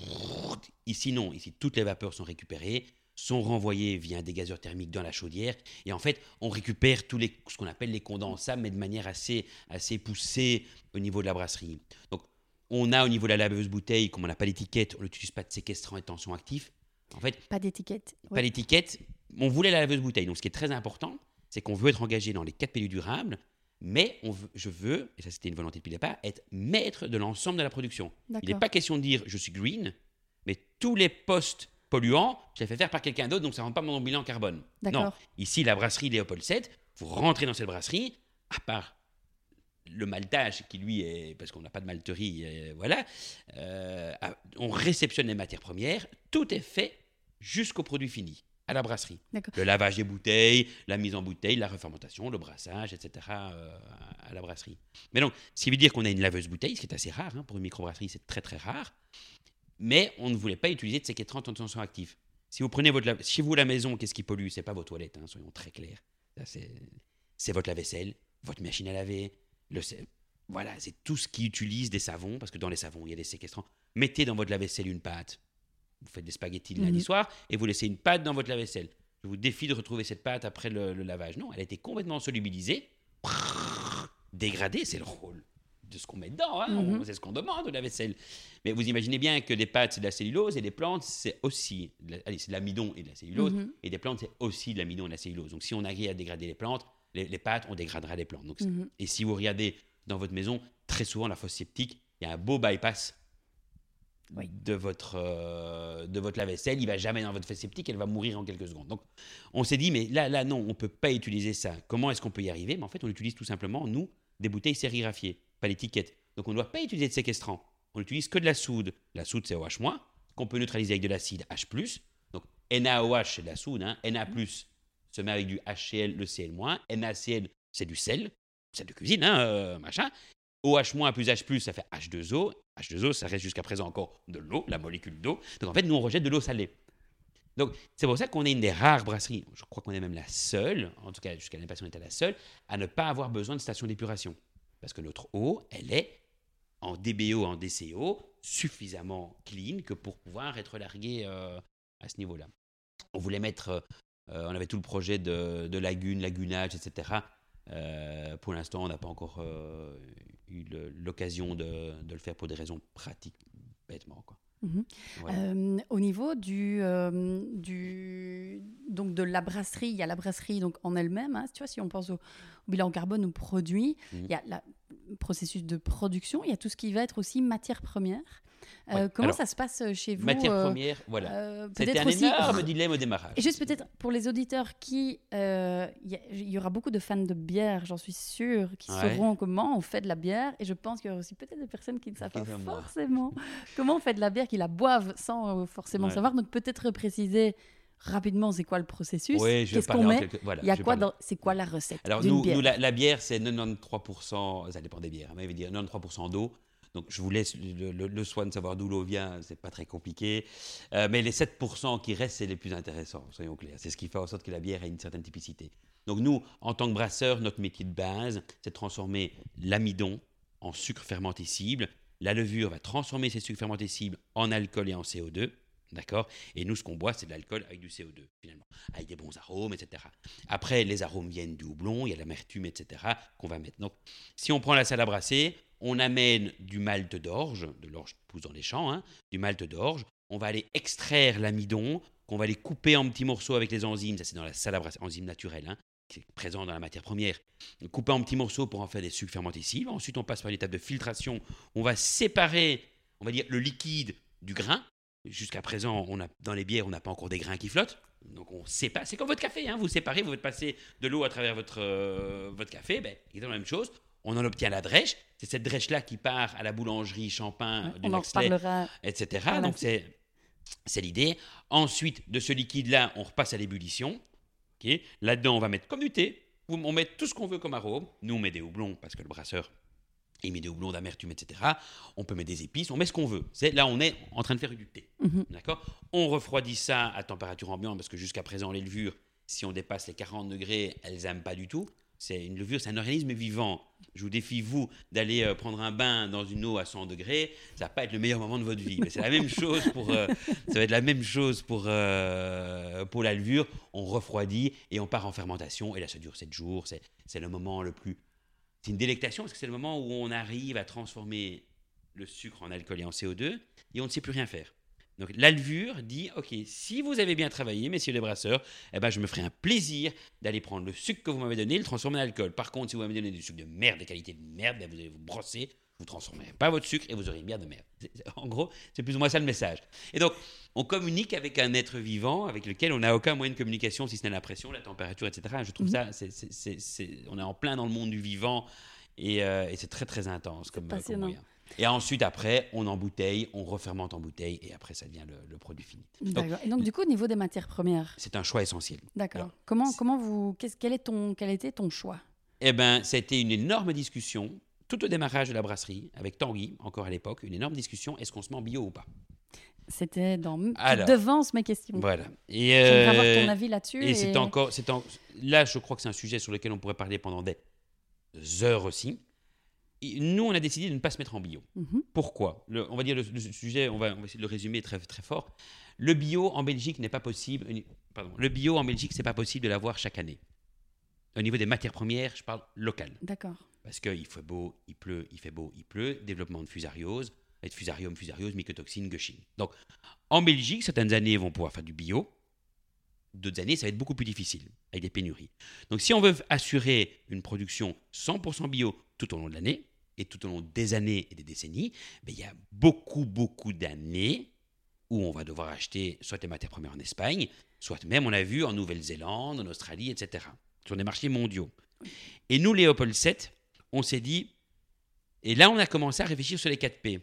Ici, non. Ici, toutes les vapeurs sont récupérées, sont renvoyées via un dégazeur thermique dans la chaudière. Et en fait, on récupère tous les, ce qu'on appelle les condensables, mais de manière assez, assez poussée au niveau de la brasserie. Donc, on a au niveau de la laveuse bouteille, comme on n'a pas d'étiquette, on n'utilise pas de séquestrant et tension actif. En fait, pas d'étiquette. Pas d'étiquette. On voulait la laveuse bouteille. Donc, ce qui est très important, c'est qu'on veut être engagé dans les quatre piliers durables. Mais on je veux, et ça c'était une volonté depuis le départ, être maître de l'ensemble de la production. Il n'est pas question de dire je suis green, mais tous les postes polluants, je les fais faire par quelqu'un d'autre, donc ça ne rend pas mon bilan carbone. Non, ici la brasserie Léopold 7, vous rentrez dans cette brasserie, à part le maltage qui lui est, parce qu'on n'a pas de malterie, euh, voilà, euh, on réceptionne les matières premières, tout est fait jusqu'au produit fini à la brasserie. Le lavage des bouteilles, la mise en bouteille, la refermentation, le brassage, etc. Euh, à la brasserie. Mais donc, ce qui veut dire qu'on a une laveuse bouteille, ce qui est assez rare, hein, pour une microbrasserie, c'est très très rare. Mais on ne voulait pas utiliser de séquestrant en tension active. Si vous prenez votre chez vous la maison, qu'est-ce qui pollue? C'est pas vos toilettes, hein, soyons très clairs. C'est votre lave-vaisselle, votre machine à laver, le voilà, c'est tout ce qui utilise des savons, parce que dans les savons, il y a des séquestrants. Mettez dans votre lave-vaisselle une pâte, vous faites des spaghettis le lundi mhm. soir et vous laissez une pâte dans votre lave-vaisselle. Je vous défie de retrouver cette pâte après le, lavage. Non, elle a été complètement solubilisée, dégradée, c'est le rôle de ce qu'on met dedans. Hein. Mhm. C'est ce qu'on demande de la vaisselle. Mais vous imaginez bien que des pâtes, c'est de la cellulose et des plantes, c'est aussi de allez, c'est de l'amidon et de la cellulose. Mhm. Et des plantes, c'est aussi de l'amidon et de la cellulose. Donc si on arrive à dégrader les plantes, les, pâtes, on dégradera les plantes. Donc, Et si vous regardez dans votre maison, très souvent, la fosse septique, il y a un beau bypass de votre, euh, de votre lave-vaisselle, il va jamais dans votre septique, elle va mourir en quelques secondes. Donc, on s'est dit, mais là, là, non, on peut pas utiliser ça. Comment est-ce qu'on peut y arriver? Mais en fait, on utilise tout simplement, nous, des bouteilles sérigraphiées, pas l'étiquette. Donc, on ne doit pas utiliser de séquestrant. On n'utilise que de la soude. La soude, c'est OH-, qu'on peut neutraliser avec de l'acide H+. Donc, NaOH, c'est de la soude. Hein. Na+, se met avec du HCl, le Cl-. NaCl, c'est du sel, sel de cuisine, hein, euh, machin. OH- plus H+, ça fait H2O. H2O, ça reste jusqu'à présent encore de l'eau, la molécule d'eau. Donc en fait, nous, on rejette de l'eau salée. Donc c'est pour ça qu'on est une des rares brasseries, je crois qu'on est même la seule, en tout cas jusqu'à l'année passée on était la seule, à ne pas avoir besoin de station d'épuration. Parce que notre eau, elle est en DBO, en DCO, suffisamment clean que pour pouvoir être larguée euh, à ce niveau-là. On voulait mettre, euh, on avait tout le projet de, de lagune, lagunage, etc. Euh, pour l'instant, on n'a pas encore eu l'occasion de, de, le faire pour des raisons pratiques, bêtement. Quoi. Mhm. Euh, au niveau du, euh, du, donc de la brasserie, il y a la brasserie donc en elle-même. Hein, tu vois, si on pense au, bilan carbone, aux produits, mhm. il y a la, processus de production, il y a tout ce qui va être aussi matière première. Euh, Ouais. comment Alors, ça se passe euh, chez vous Matière euh, première, voilà. euh, C'était un aussi- énorme dilemme au démarrage. Et juste peut-être pour les auditeurs qui... Il y, aura beaucoup de fans de bière, j'en suis sûre, qui Ouais. sauront comment on fait de la bière. Et je pense qu'il y aura aussi peut-être des personnes qui ne savent pas forcément comment on fait de la bière, qui la boivent sans forcément Ouais. savoir. Donc peut-être préciser rapidement c'est quoi le processus, Oui, je vais qu'est-ce parler qu'on met, quelque- voilà, il y a quoi dans... C'est quoi la recette Alors nous, bière? nous, la, la bière, c'est 93%, ça dépend des bières, mais il veut dire 93% d'eau. Donc je vous laisse le, le- le soin de savoir d'où l'eau vient, c'est pas très compliqué. Euh, mais les 7% qui restent, c'est les plus intéressants, soyons clairs. C'est ce qui fait en sorte que la bière a une certaine typicité. Donc nous, en tant que brasseur, notre métier de base, c'est de transformer l'amidon en sucre fermenté cible. La levure va transformer ces sucres fermentés cibles en alcool et en CO2. D'accord? Et nous, ce qu'on boit, c'est de l'alcool avec du CO2, finalement, avec des bons arômes, etc. Après, les arômes viennent du houblon, il y a l'amertume, etc., qu'on va mettre. Donc, si on prend la salle à brasser, on amène du malt d'orge, de l'orge qui pousse dans les champs, hein, du malt d'orge. On va aller extraire l'amidon, qu'on va aller couper en petits morceaux avec les enzymes. Ça, c'est dans la salle à brasser, enzymes naturelles, hein, qui est présent dans la matière première. Couper en petits morceaux pour en faire des sucres fermentés cibles. Ensuite, on passe par l'étape de filtration. On va séparer, on va dire, le liquide du grain. Jusqu'à présent, on a, dans les bières, on n'a pas encore des grains qui flottent. Donc on sépare. C'est comme votre café, hein, vous séparez, vous faites passer de l'eau à travers votre, euh, votre café. Ben, exactement la même chose. On en obtient la drèche. C'est cette drèche-là qui part à la boulangerie Champagne du On en Nexley, etc. Donc c'est c'est l'idée. Ensuite, de ce liquide-là, on repasse à l'ébullition. Là-dedans, on va mettre comme du thé. On met tout ce qu'on veut comme arôme. Nous, on met des houblons parce que le brasseur, il met des houblons d'amertume, etc. On peut mettre des épices. On met ce qu'on veut. C'est là, on est en train de faire du thé. Mhm. D'accord? On refroidit ça à température ambiante parce que jusqu'à présent, les levures, si on dépasse les 40 degrés, elles n'aiment pas du tout. C'est une levure, c'est un organisme vivant. Je vous défie, vous, d'aller euh, prendre un bain dans une eau à 100 degrés. Ça va pas être le meilleur moment de votre vie. Mais c'est la même chose pour, euh, ça va être la même chose pour, euh, pour la levure. On refroidit et on part en fermentation. Et là, ça dure 7 jours. C'est, c'est le moment le plus. C'est une délectation parce que c'est le moment où on arrive à transformer le sucre en alcool et en CO2 et on ne sait plus rien faire. Donc la levure dit, OK, si vous avez bien travaillé, messieurs les brasseurs, eh ben, je me ferai un plaisir d'aller prendre le sucre que vous m'avez donné et le transformer en alcool. Par contre, si vous m'avez donné du sucre de merde, de qualité de merde, ben, vous allez vous brosser, vous ne transformerez pas votre sucre et vous aurez une bière de merde. En gros, c'est plus ou moins ça le message. Et donc, on communique avec un être vivant avec lequel on n'a aucun moyen de communication, si ce n'est la pression, la température, etc. Je trouve Mhm. ça, on est en plein dans le monde du vivant et, euh, et c'est très très intense comme, comme passionnant. moyen. Et ensuite, après, on embouteille, on refermente en bouteille et après, ça devient le, le produit fini. D'accord. Et donc du coup, au niveau des matières premières, c'est un choix essentiel. d'accord. Comment, comment vous, qu'est-ce, quel est ton, quel était ton choix? Eh bien, ça a été une énorme discussion, tout au démarrage de la brasserie, avec Tanguy, encore à l'époque, une énorme discussion, est-ce qu'on se met en bio ou pas? C'était dans Alors. devances mes questions. Voilà. Et, J'aimerais avoir euh, ton avis là-dessus. Et c'est encore, c'est en- là, je crois que c'est un sujet sur lequel on pourrait parler pendant des heures aussi. Et nous, on a décidé de ne pas se mettre en bio. Mhm. Pourquoi? Le- On va dire le, le sujet, on va, on va essayer de le résumer très, très fort. Le bio en Belgique n'est pas possible. euh, Pardon, le bio en Belgique, c'est pas possible de l'avoir chaque année. Au niveau des matières premières, je parle local. D'accord. Parce qu'il fait beau, il pleut, il fait beau, il pleut. Développement de fusariose, et de fusarium, fusariose, mycotoxine, gushing. Donc, en Belgique, certaines années vont pouvoir faire du bio. D'autres années, ça va être beaucoup plus difficile, avec des pénuries. Donc, si on veut assurer une production 100% bio tout au long de l'année, et tout au long des années et des décennies, ben, il y a beaucoup, beaucoup d'années où on va devoir acheter soit les matières premières en Espagne, soit même, on a vu, en Nouvelle-Zélande, en Australie, etc. Sur des marchés mondiaux. Et nous, Léopold VII, on s'est dit, et là, on a commencé à réfléchir sur les 4 P.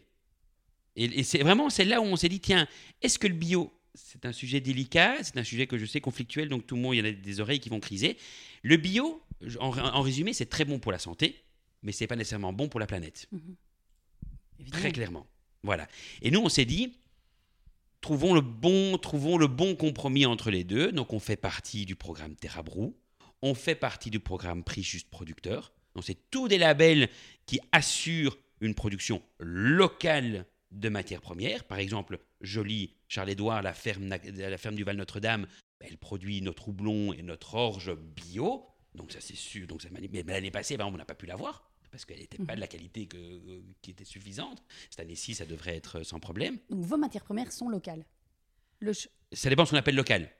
Et, et c'est vraiment, c'est là où on s'est dit, tiens, est-ce que le bio, c'est un sujet délicat, c'est un sujet que je sais conflictuel, donc tout le monde, il y en a des oreilles qui vont criser. Le bio, en, en résumé, c'est très bon pour la santé, mais c'est pas nécessairement bon pour la planète. Évidemment. Très clairement. Voilà. Et nous, on s'est dit, trouvons le bon, trouvons le bon compromis entre les deux. Donc, on fait partie du programme Terrabrou. On fait partie du programme Prix Juste Producteur. Donc, c'est tous des labels qui assurent une production locale de matières premières. Par exemple, Jolie, Charles-Édouard, la ferme, la ferme du Val Notre-Dame, elle produit notre houblon et notre orge bio. Donc, ça, c'est sûr. Donc, ça mais l'année passée, ben, on n'a pas pu l'avoir parce qu'elle n'était pas de la qualité que- qui était suffisante. Cette année-ci, ça devrait être sans problème. Donc vos matières premières sont locales. Le Ça dépend de ce qu'on appelle local.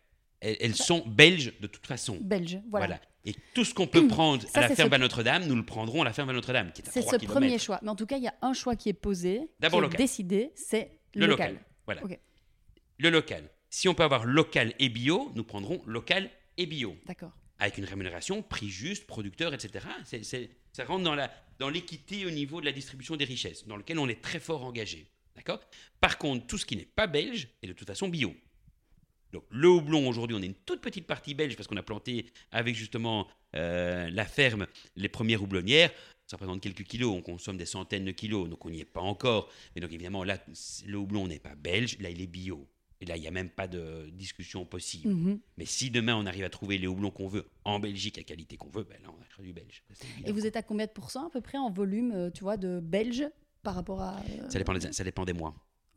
Elles, elles sont belges de toute façon. Belge, voilà. Voilà. Et tout ce qu'on peut prendre Ça, à la ferme ce- à Notre-Dame, nous le prendrons à la ferme à Notre-Dame, qui est à C'est 3 ce premier choix. Mais en tout cas, il y a un choix qui est posé, D'abord qui est local. décidé, c'est le, Le local. local. Voilà. Le local. Si on peut avoir local et bio, nous prendrons local et bio. d'accord. Avec une rémunération, prix juste, producteur, etc. Ça rentre dans la- dans l'équité au niveau de la distribution des richesses, dans lequel on est très fort engagé. D'accord? Par contre, tout ce qui n'est pas belge est de toute façon bio. Donc, le houblon, aujourd'hui, on est une toute petite partie belge parce qu'on a planté avec justement euh, la ferme les premières houblonnières. Ça représente quelques kilos, on consomme des centaines de kilos, donc on n'y est pas encore. Mais donc, évidemment, là, le houblon n'est pas belge, là, il est bio. Et là, il n'y a même pas de discussion possible. Mhm. Mais si demain on arrive à trouver les houblons qu'on veut en Belgique à qualité qu'on veut, ben là on achètera du belge. Et vous êtes à combien de pourcents à peu près en volume, euh, tu vois, de belge par rapport à. euh, ça, dépend des, ça dépend des mois.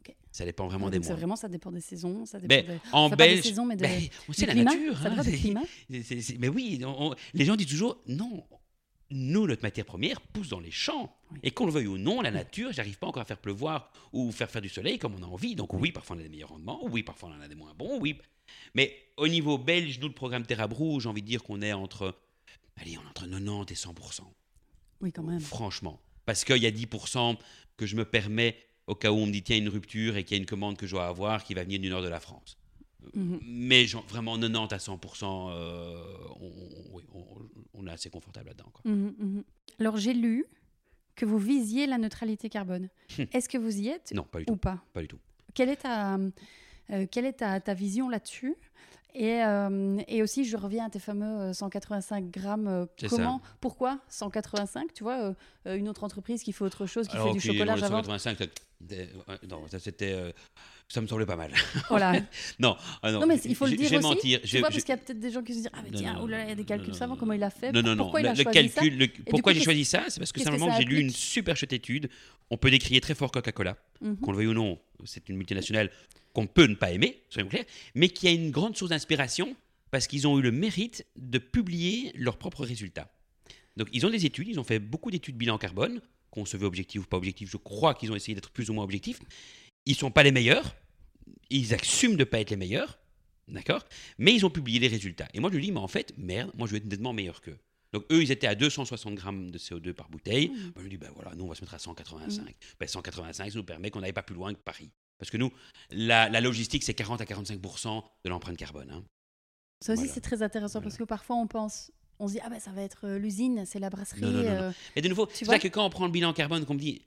Ok. Ça dépend vraiment des mois. vraiment, ça dépend des saisons, ça dépend Mais en enfin, pas des belge, saisons, mais de- ben, on sait la climat. nature. Ça hein, dépend du climat. mais oui, on- on- les gens disent toujours non. Nous, notre matière première pousse dans les champs. Oui. Et qu'on le veuille ou non, la nature, j'arrive pas encore à faire pleuvoir ou faire faire du soleil comme on a envie. Donc oui, parfois on a des meilleurs rendements, oui, parfois on en a des moins bons, oui. Mais au niveau belge, nous, le programme Terra Brou, j'ai envie de dire qu'on est entre, allez, on est entre 90 et 100 Oui, quand même. Franchement. Parce qu'il y a 10% que je me permets au cas où on me dit tiens, une rupture et qu'il y a une commande que je dois avoir qui va venir du nord de la France. Mhm. Mais genre, vraiment 90 à 100%, euh, on, est assez confortable là-dedans. Mhm, mhm. Alors, j'ai lu que vous visiez la neutralité carbone. Hum. Est-ce que vous y êtes Non, pas du ou tout. pas? Pas du tout. Quelle est ta, euh, quelle est ta, ta vision là-dessus? Et, euh, et aussi, je reviens à tes fameux euh, 185 grammes. euh, comment Pourquoi 185 Tu vois, euh, euh, une autre entreprise qui fait autre chose, qui fait du chocolat non, le Java. 185, ça- euh, non, ça c'était. euh, ça me semblait pas mal. Voilà. non, ah non, Non, mais il faut le dire aussi, mentir. Tu vois, parce qu'il y a peut-être des gens qui se disent Ah, mais tiens, il y a des calculs savants, comment il a fait Non, non, non. Pourquoi il le, a le choisi ça calcul, le- du pourquoi j'ai choisi ça C'est parce que simplement ça j'ai lu une super chouette étude. On peut décrier très fort Coca-Cola, Mhm. qu'on le veuille ou non. C'est une multinationale qu'on peut ne pas aimer, soyons clairs, mais qui a une grande source d'inspiration parce qu'ils ont eu le mérite de publier leurs propres résultats. Donc ils ont des études, ils ont fait beaucoup d'études bilan carbone, qu'on se veut objectif ou pas objectif. Je crois qu'ils ont essayé d'être plus ou moins objectifs. Ils sont pas les meilleurs, ils assument de pas être les meilleurs, d'accord Mais ils ont publié les résultats. Et moi je lui dis, mais en fait, merde, moi je vais être nettement meilleur qu'eux. Donc eux, ils étaient à 260 grammes de CO2 par bouteille. Mhm. Moi, je lui dis, ben voilà, nous on va se mettre à 185. Ben, 185, ça nous permet qu'on n'aille pas plus loin que Paris. Parce que nous, la, la logistique, c'est 40 à 45% de l'empreinte carbone. hein. Ça aussi, Voilà. c'est très intéressant parce que parfois, on pense. On se dit, ah ben ça va être euh, l'usine, c'est la brasserie. Non, non, non, euh, Et de nouveau, c'est vrai que quand on prend le bilan carbone, qu'on me dit,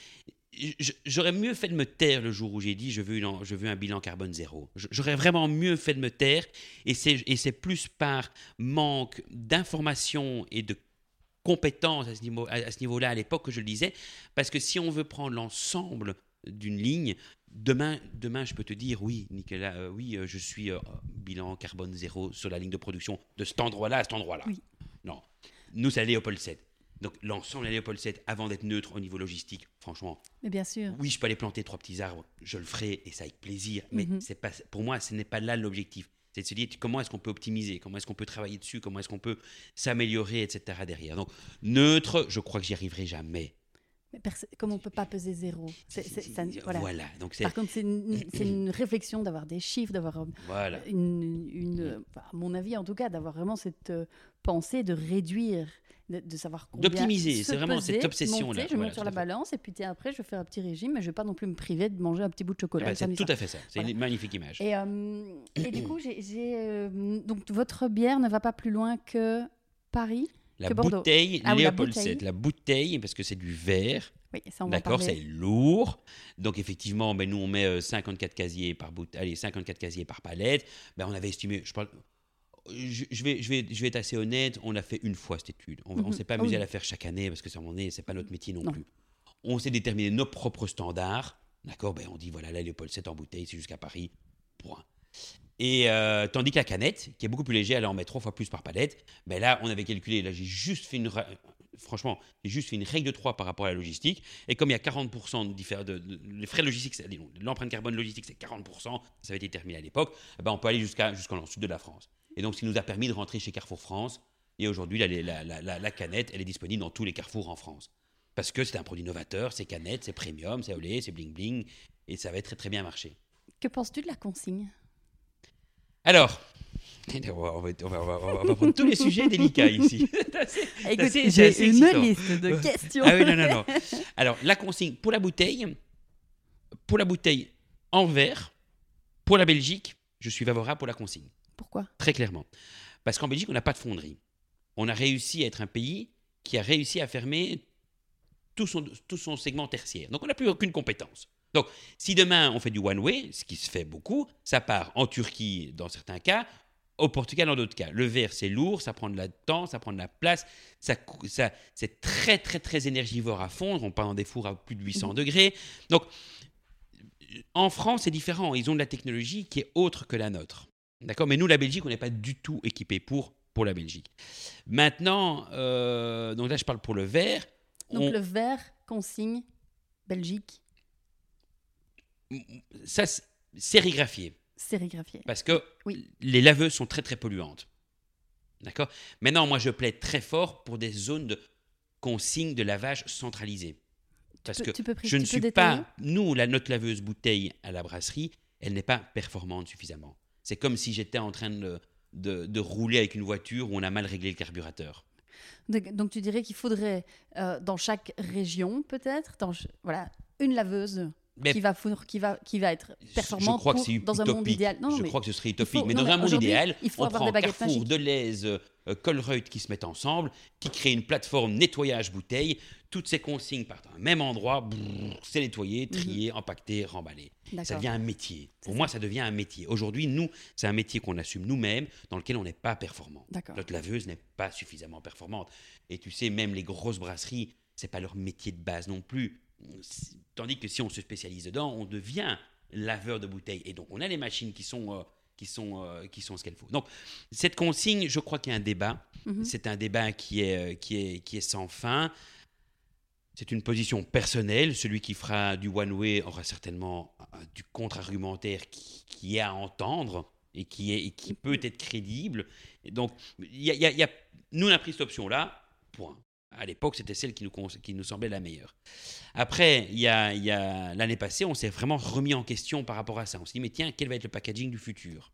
j'aurais mieux fait de me taire le jour où j'ai dit je veux, une- je veux un bilan carbone zéro. J'aurais vraiment mieux fait de me taire, et c'est plus par manque d'information et de compétences à ce niveau- à- à ce niveau-là à l'époque que je le disais, parce que si on veut prendre l'ensemble d'une ligne, demain, demain je peux te dire oui, Nicolas, euh, oui, euh, je suis euh, bilan carbone zéro sur la ligne de production de cet endroit-là à cet endroit-là. Oui. Non, nous c'est Léopold 7. Donc l'ensemble de Léopold 7, avant d'être neutre au niveau logistique, franchement, Mais bien sûr. oui, je peux aller planter trois petits arbres, je le ferai et ça avec plaisir. Mais Mhm. c'est pas, pour moi, ce n'est pas là l'objectif. C'est de se dire comment est-ce qu'on peut optimiser, comment est-ce qu'on peut travailler dessus, comment est-ce qu'on peut s'améliorer, etc. derrière? Donc neutre, je crois que j'y arriverai jamais. Mais comme on peut pas peser zéro. Ça- voilà. Voilà. Donc Par contre, c'est une, réflexion d'avoir des chiffres, d'avoir euh, voilà. une, une- euh, enfin, à mon avis en tout cas, d'avoir vraiment cette euh, pensée de réduire, de, de savoir combien D'optimiser, se c'est vraiment cette obsession-là. monter, je Voilà, monte sur la fait. balance et puis tiens, après je vais faire un petit régime, mais je vais pas non plus me priver de manger un petit bout de chocolat. Eh ben, c'est tout à fait ça. C'est une magnifique image. Et, euh, et du coup, j'ai, euh, donc votre bière ne va pas plus loin que Paris? La que bouteille, Ah oui, la bouteille. 7, la bouteille, parce que c'est du verre, Oui, ça on D'accord, c'est lourd. Donc effectivement, ben, nous on met euh, 54 casiers par bout, allez 54 casiers par palette. Ben, on avait estimé, je parle, je, vais, je vais, je vais être assez honnête, on l'a fait une fois cette étude. On, ne Mhm. s'est pas Ah amusé oui. à la faire chaque année parce que ça c'est pas notre métier non, Non. plus. On s'est déterminé nos propres standards. D'accord, ben on dit voilà là Léopold 7 en bouteille, c'est jusqu'à Paris. Point. Et euh, tandis que la canette, qui est beaucoup plus légère, elle en met trois fois plus par palette. Ben là, on avait calculé, là j'ai juste fait une, ra- franchement, j'ai juste fait une règle de 3 par rapport à la logistique. Et comme il y a 40% de, de, les frais logistiques, l'empreinte carbone logistique, c'est 40%, ça avait été déterminé à l'époque, eh ben, on peut aller jusqu'à jusqu'en sud de la France. Et donc, ce qui nous a permis de rentrer chez Carrefour France. Et aujourd'hui, la, la, la, canette, elle est disponible dans tous les carrefours en France. Parce que c'est un produit novateur, c'est canette, c'est premium, c'est olé, c'est bling bling, et ça va très très bien marcher. Que penses-tu de la consigne? Alors, On va, on va- on va- on va- on va prendre tous les sujets délicats ici. J'ai une excitant. liste de questions. Ah oui, non, non, non. Alors, la consigne pour la bouteille, pour la bouteille en verre, pour la Belgique, je suis favorable pour la consigne, Pourquoi? Très clairement. Parce qu'en Belgique, on n'a pas de fonderie. On a réussi à être un pays qui a réussi à fermer tout son, tout son segment tertiaire. Donc, on n'a plus aucune compétence. Donc, si demain on fait du one-way, ce qui se fait beaucoup, ça part en Turquie dans certains cas, au Portugal dans d'autres cas. Le verre, c'est lourd, ça prend de la temps, ça prend de la place, ça, c'est très, très, très énergivore à fondre. On part dans des fours à plus de 800 degrés. Donc, en France, c'est différent. Ils ont de la technologie qui est autre que la nôtre. D'accord? Mais nous, la Belgique, on n'est pas du tout équipé pour, pour la Belgique. Maintenant, euh, donc là, je parle pour le verre. Donc On- le verre, consigne, Belgique, Ça, c'est sérigraphié. sérigraphié. Parce que Oui. les laveuses sont très, très polluantes. D'accord? Maintenant, moi, je plaide très fort pour des zones de consigne de lavage centralisé. Parce peux- que tu peux pré- je ne suis détailler? pas... Nous, la, notre laveuse bouteille à la brasserie, elle n'est pas performante suffisamment. C'est comme si j'étais en train de, de, de rouler avec une voiture où on a mal réglé le carburateur. Donc, tu dirais qu'il faudrait, euh, dans chaque région peut-être, voilà, une laveuse Mais qui va, fournir- qui, va, qui va être performante je crois pour- que c'est dans un monde idéal. Non, je mais crois que ce serait utopique. faut- mais non, dans mais un monde idéal, il faut on avoir prend des Carrefour, magiques. Deleuze, euh, Colruyt qui se mettent ensemble, qui créent une plateforme nettoyage bouteille. Toutes ces consignes partent à un même endroit. C'est nettoyé, trié, empaqueté, remballé. Ça Mhm. Devient un métier. Pour moi, ça devient un métier. Aujourd'hui, nous, c'est un métier qu'on assume nous-mêmes, dans lequel on n'est pas performant. Notre laveuse n'est pas suffisamment performante. Et tu sais, même les grosses brasseries, c'est pas leur métier de base non plus. Tandis que si on se spécialise dedans, on devient laveur de bouteilles. Et donc, on a les machines qui sont, euh, qui sont, euh, qui sont ce qu'elles faut. Donc, cette consigne, je crois qu'il y a un débat. Mhm. C'est un débat qui est, euh, qui est, qui est sans fin. C'est une position personnelle. Celui qui fera du one-way aura certainement du contre-argumentaire qui, qui est à entendre et qui, est, et qui peut être crédible. Et donc, y a- il y a- il y a- nous, on a pris cette option-là, point. À l'époque, c'était celle qui nous, semblait la meilleure. Après, il y a, l'année passée, on s'est vraiment remis en question par rapport à ça. On s'est dit, mais tiens, quel va être le packaging du futur?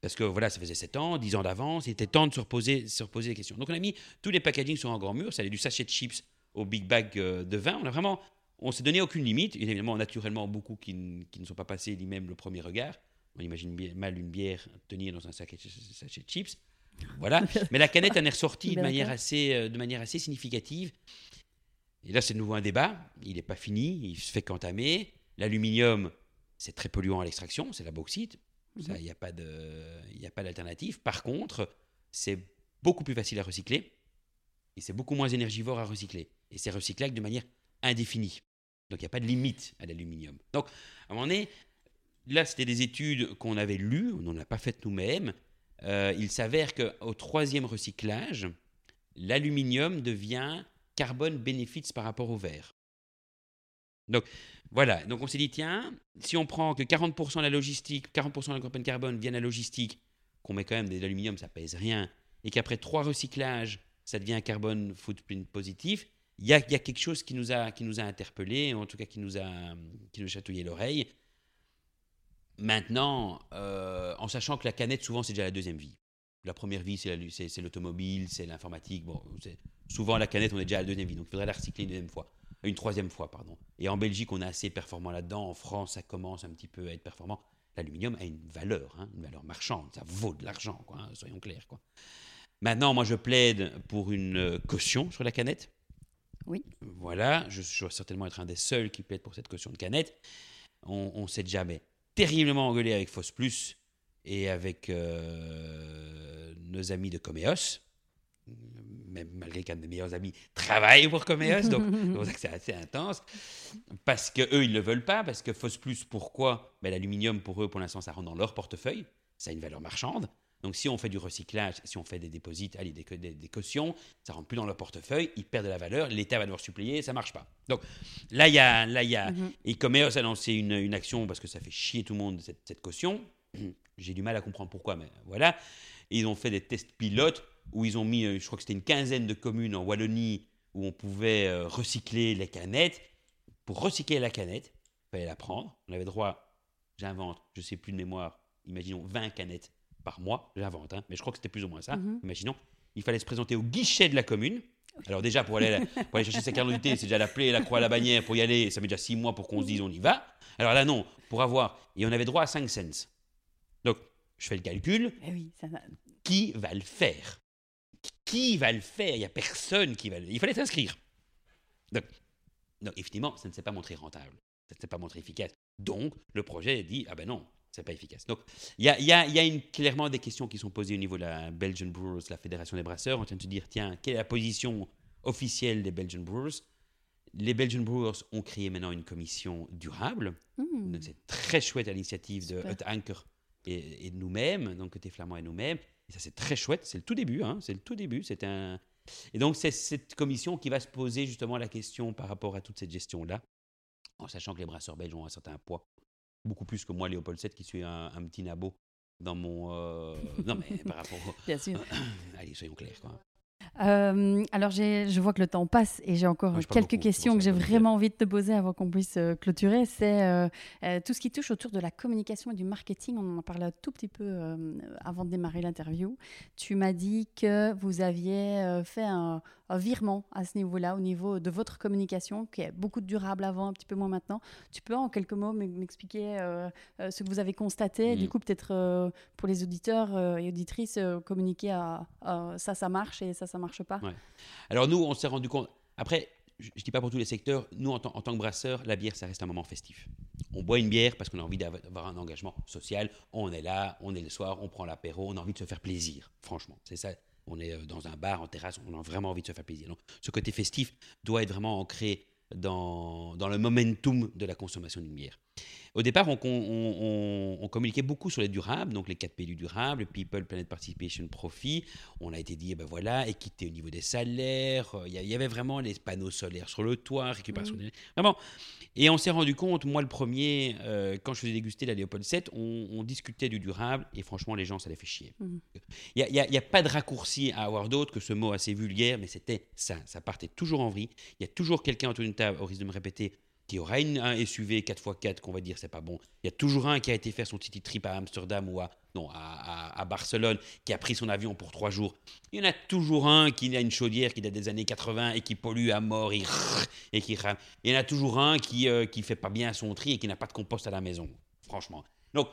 Parce que voilà, ça faisait 7 ans, 10 ans d'avance, il était temps de se reposer, se reposer les questions. Donc, on a mis tous les packagings sur un grand mur, ça allait du sachet de chips au big bag euh, de vin. On a vraiment, on s'est donné aucune limite. Il y a évidemment, naturellement, beaucoup qui, ne sont pas passés ni même le premier regard. On imagine mal une bière tenir dans un sachet de chips. Voilà. Mais la canette en est ressortie de manière, assez, euh, de manière assez significative. Et là, c'est de nouveau un débat. Il n'est pas fini, il se fait qu'entamer. L'aluminium, c'est très polluant à l'extraction, c'est la bauxite. Mhm. il n'y a pas de- il n'y a pas d'alternative. Par contre, c'est beaucoup plus facile à recycler et c'est beaucoup moins énergivore à recycler. Et c'est recyclable de manière indéfinie. Donc, il n'y a pas de limite à l'aluminium. Donc, à un moment donné, là, c'était des études qu'on avait lues, on n'en a pas faites nous-mêmes. Euh, il s'avère qu'au troisième recyclage, l'aluminium devient carbone benefits par rapport au verre. Donc voilà, donc on s'est dit, tiens, si on prend que 40% de la logistique, 40% de la carbone vient de la logistique, qu'on met quand même de l'aluminium, ça pèse rien, et qu'après trois recyclages, ça devient un carbone footprint positif, il y a, il y a quelque chose qui nous a, qui nous a interpellés, en tout cas qui nous a, qui nous a chatouillé l'oreille. Maintenant, euh, en sachant que la canette, souvent, c'est déjà la deuxième vie. La première vie, c'est la- c'est c'est l'automobile, c'est l'informatique. Bon, souvent, la canette, on est déjà à la deuxième vie. Donc, il faudrait la recycler une deuxième fois. Euh, Une troisième fois, pardon. Et en Belgique, on est assez performant là-dedans. En France, ça commence un petit peu à être performant. L'aluminium a une valeur, hein, une valeur marchande. Ça vaut de l'argent, quoi, hein, soyons clairs. Quoi. Maintenant, moi, je plaide pour une euh, caution sur la canette. Oui. Voilà, je, je dois certainement être un des seuls qui plaide pour cette caution de canette. On, on s'est jamais terriblement engueulé avec Foss Plus et avec euh, nos amis de Coméos, même malgré qu'un de mes meilleurs amis travaille pour Coméos, donc c'est assez intense. Parce que eux, ils le veulent pas, parce que Foss Plus, pourquoi? Ben, L'aluminium, pour eux, pour l'instant, ça rentre dans leur portefeuille, ça a une valeur marchande. Donc si on fait du recyclage, si on fait des déposits, allez, des, des- des cautions, ça rentre plus dans leur portefeuille, ils perdent de la valeur, l'État va devoir suppléer, ça marche pas. Donc là, il y a, là, il y a, Mhm. a lancé une, une action parce que ça fait chier tout le monde, cette, cette caution. J'ai du mal à comprendre pourquoi, mais voilà. Et ils ont fait des tests pilotes où ils ont mis, euh, je crois que c'était une quinzaine de communes en Wallonie où on pouvait euh, recycler les canettes. Pour recycler la canette, il fallait la prendre. On avait droit, j'invente, je sais plus de mémoire, imaginons 20 canettes par mois, j'invente, hein, mais je crois que c'était plus ou moins ça, Mhm. imaginons. Il fallait se présenter au guichet de la commune. Alors déjà, pour aller, pour aller chercher sa carte d'identité, c'est déjà l'appeler, la croix à la bannière, pour y aller, ça met déjà six mois pour qu'on se dise on y va. Alors là, non, pour avoir, et on avait droit à 5 cents. Donc, je fais le calcul, Eh oui, ça va. qui va le faire? Qui va le faire? Il n'y a personne qui va le Il fallait s'inscrire. Donc, donc, effectivement, ça ne s'est pas montré rentable. Ça ne s'est pas montré efficace. Donc, le projet dit, ah ben non, c'est pas efficace. Donc, il y a, il y a- il y a une- clairement des questions qui sont posées au niveau de la Belgian Brewers, la Fédération des brasseurs. On tient de se dire, tiens, quelle est la position officielle des Belgian Brewers? Les Belgian Brewers ont créé maintenant une commission durable. Hmm. C'est très chouette à l'initiative de. Hut Anker et, et de nous-mêmes, donc côté flamand et nous-mêmes. Et ça, c'est très chouette. C'est le tout début. hein, C'est le tout début. C'est un... Et donc, c'est cette commission qui va se poser justement la question par rapport à toute cette gestion-là, en sachant que les brasseurs belges ont un certain poids. Beaucoup plus que moi, Léopold VII, qui suis un, un petit nabo dans mon. euh, Non, mais par rapport. Bien sûr. Allez, soyons clairs. Quoi. Euh, alors, je vois que le temps passe et j'ai encore parle quelques beaucoup, questions que j'ai vraiment envie de te poser avant qu'on puisse euh, clôturer. C'est euh, euh, tout ce qui touche autour de la communication et du marketing. On en a parlé un tout petit peu avant de démarrer l'interview. Tu m'as dit que vous aviez fait un virement à ce niveau-là, au niveau de votre communication, qui est beaucoup de durable avant, un petit peu moins maintenant. Tu peux en quelques mots m'expliquer euh, euh, ce que vous avez constaté, du Mhm. coup peut-être euh, pour les auditeurs euh, et auditrices, communiquer à, à ça, ça marche et ça, ça marche pas. Ouais. Alors, nous, on s'est rendu compte. Après, je ne dis pas pour tous les secteurs, nous, en, tant- en tant que brasseurs, la bière, ça reste un moment festif. On boit une bière parce qu'on a envie d'av- d'avoir un engagement social. On est là, on est le soir, on prend l'apéro, on a envie de se faire plaisir. Franchement, c'est ça. On est euh, dans un bar, en terrasse, on a vraiment envie de se faire plaisir. Donc, ce côté festif doit être vraiment ancré dans, dans le momentum de la consommation d'une bière. Au départ, on, on- on- on communiquait beaucoup sur les durables, donc les 4 P du durable, People, Planet Participation, Profit. On a été dit, eh ben voilà, équité au niveau des salaires. euh, Il y, a- avait vraiment les panneaux solaires sur le toit, récupération des... Vraiment. Et on s'est rendu compte, moi le premier, euh, quand je faisais déguster la Léopold 7, on, discutait du durable et franchement, les gens, ça les fait chier. Mhm. Il n'y a, y a pas de raccourci à avoir d'autre que ce mot assez vulgaire, mais c'était ça. Ça partait toujours en vrille. Il y a toujours quelqu'un autour d'une table, au risque de me répéter, qui aura une, un SUV 4x4 qu'on va dire c'est pas bon. Il y a toujours un qui a été faire son city trip à Amsterdam ou à, non, à, Barcelone, qui a pris son avion pour trois jours. Il y en a toujours un qui a une chaudière qui date des années 80 et qui pollue à mort et, et qui. Il y en a toujours un qui ne qui fait pas bien son tri et qui n'a pas de compost à la maison, franchement. Donc,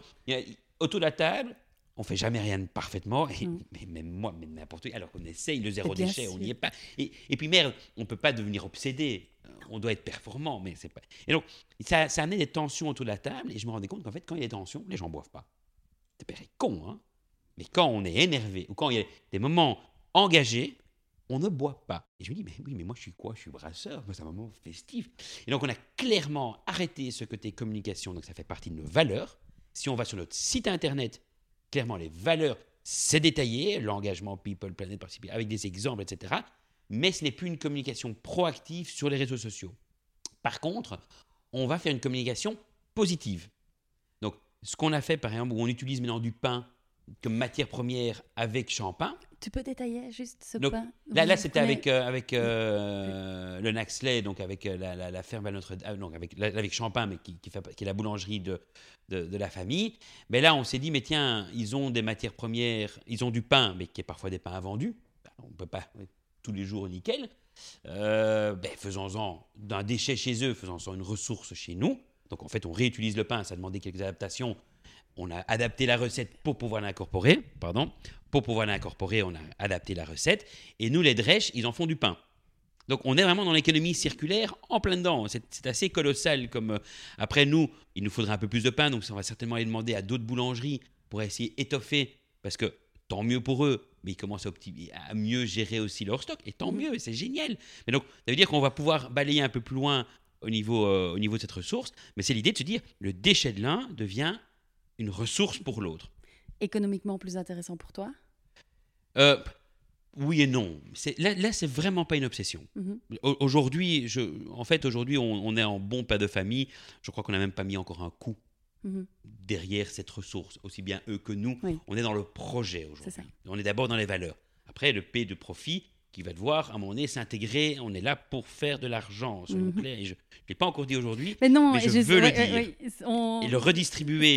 autour de la table, on fait jamais rien de parfaitement, et, Mm. mais même moi, même n'importe qui, alors qu'on essaye le zéro déchet, on n'y est pas. Et, et puis merde, on peut pas devenir obsédé, on doit être performant, mais c'est pas. Et donc, ça, ça amenait des tensions autour de la table, et je me rendais compte qu'en fait, quand il y a des tensions, les gens boivent pas. C'est pas con, hein Mais quand on est énervé, ou quand il y a des moments engagés, on ne boit pas. Et je me dis, mais oui, mais moi je suis quoi? Je suis brasseur, moi c'est un moment festif. Et donc on a clairement arrêté ce côté communication, donc ça fait partie de nos valeurs. Si on va sur notre site internet, clairement les valeurs, c'est détaillé, l'engagement People, Planet, Participer, avec des exemples, etc. Mais ce n'est plus une communication proactive sur les réseaux sociaux. Par contre, on va faire une communication positive. Donc, ce qu'on a fait, par exemple, où on utilise maintenant du pain comme matière première avec champagne, Tu peux détailler juste ce Donc, pain Là, là c'était avec, euh, avec euh, le Naxley, donc avec euh, la, la- la ferme à notre ah, donc avec, avec Champagne, mais qui, qui, fait, qui est la boulangerie de, de, de la famille. Mais là, on s'est dit, mais tiens, ils ont des matières premières, ils ont du pain, mais qui est parfois des pains invendus. Ben, on ne peut pas tous les jours nickel. Euh, ben, faisons-en d'un déchet chez eux, faisons-en une ressource chez nous. Donc en fait, on réutilise le pain, ça a demandé quelques adaptations. On a adapté la recette pour pouvoir l'incorporer, pardon. Pour pouvoir l'incorporer, on a adapté la recette. Et nous, les drèches, ils en font du pain. Donc on est vraiment dans l'économie circulaire en plein dedans. C'est assez colossal. Comme euh, après nous, il nous faudra un peu plus de pain, donc on va certainement aller demander à d'autres boulangeries pour essayer d'étoffer, parce que tant mieux pour eux, mais ils commencent à, mieux gérer aussi leur stock, et tant mieux, c'est génial. Mais donc ça veut dire qu'on va pouvoir balayer un peu plus loin au niveau, euh, au niveau de cette ressource, mais c'est l'idée de se dire le déchet de l'un devient une ressource pour l'autre. Économiquement plus intéressant pour toi? Euh, oui et non. Là, là c'est vraiment pas une obsession. Mhm. Au- Aujourd'hui, je, en fait, aujourd'hui, on, on est en bon père de famille. Je crois qu'on n'a même pas mis encore un coup Mhm. derrière cette ressource, aussi bien eux que nous. Oui. On est dans le projet aujourd'hui. On est d'abord dans les valeurs. Après, le P de profit, qui va devoir, à un moment donné, s'intégrer. On est là pour faire de l'argent, soyons Mhm. clairs. Et je ne l'ai pas encore dit aujourd'hui. Mais non, Mais et je veux le dire. on- Et le redistribuer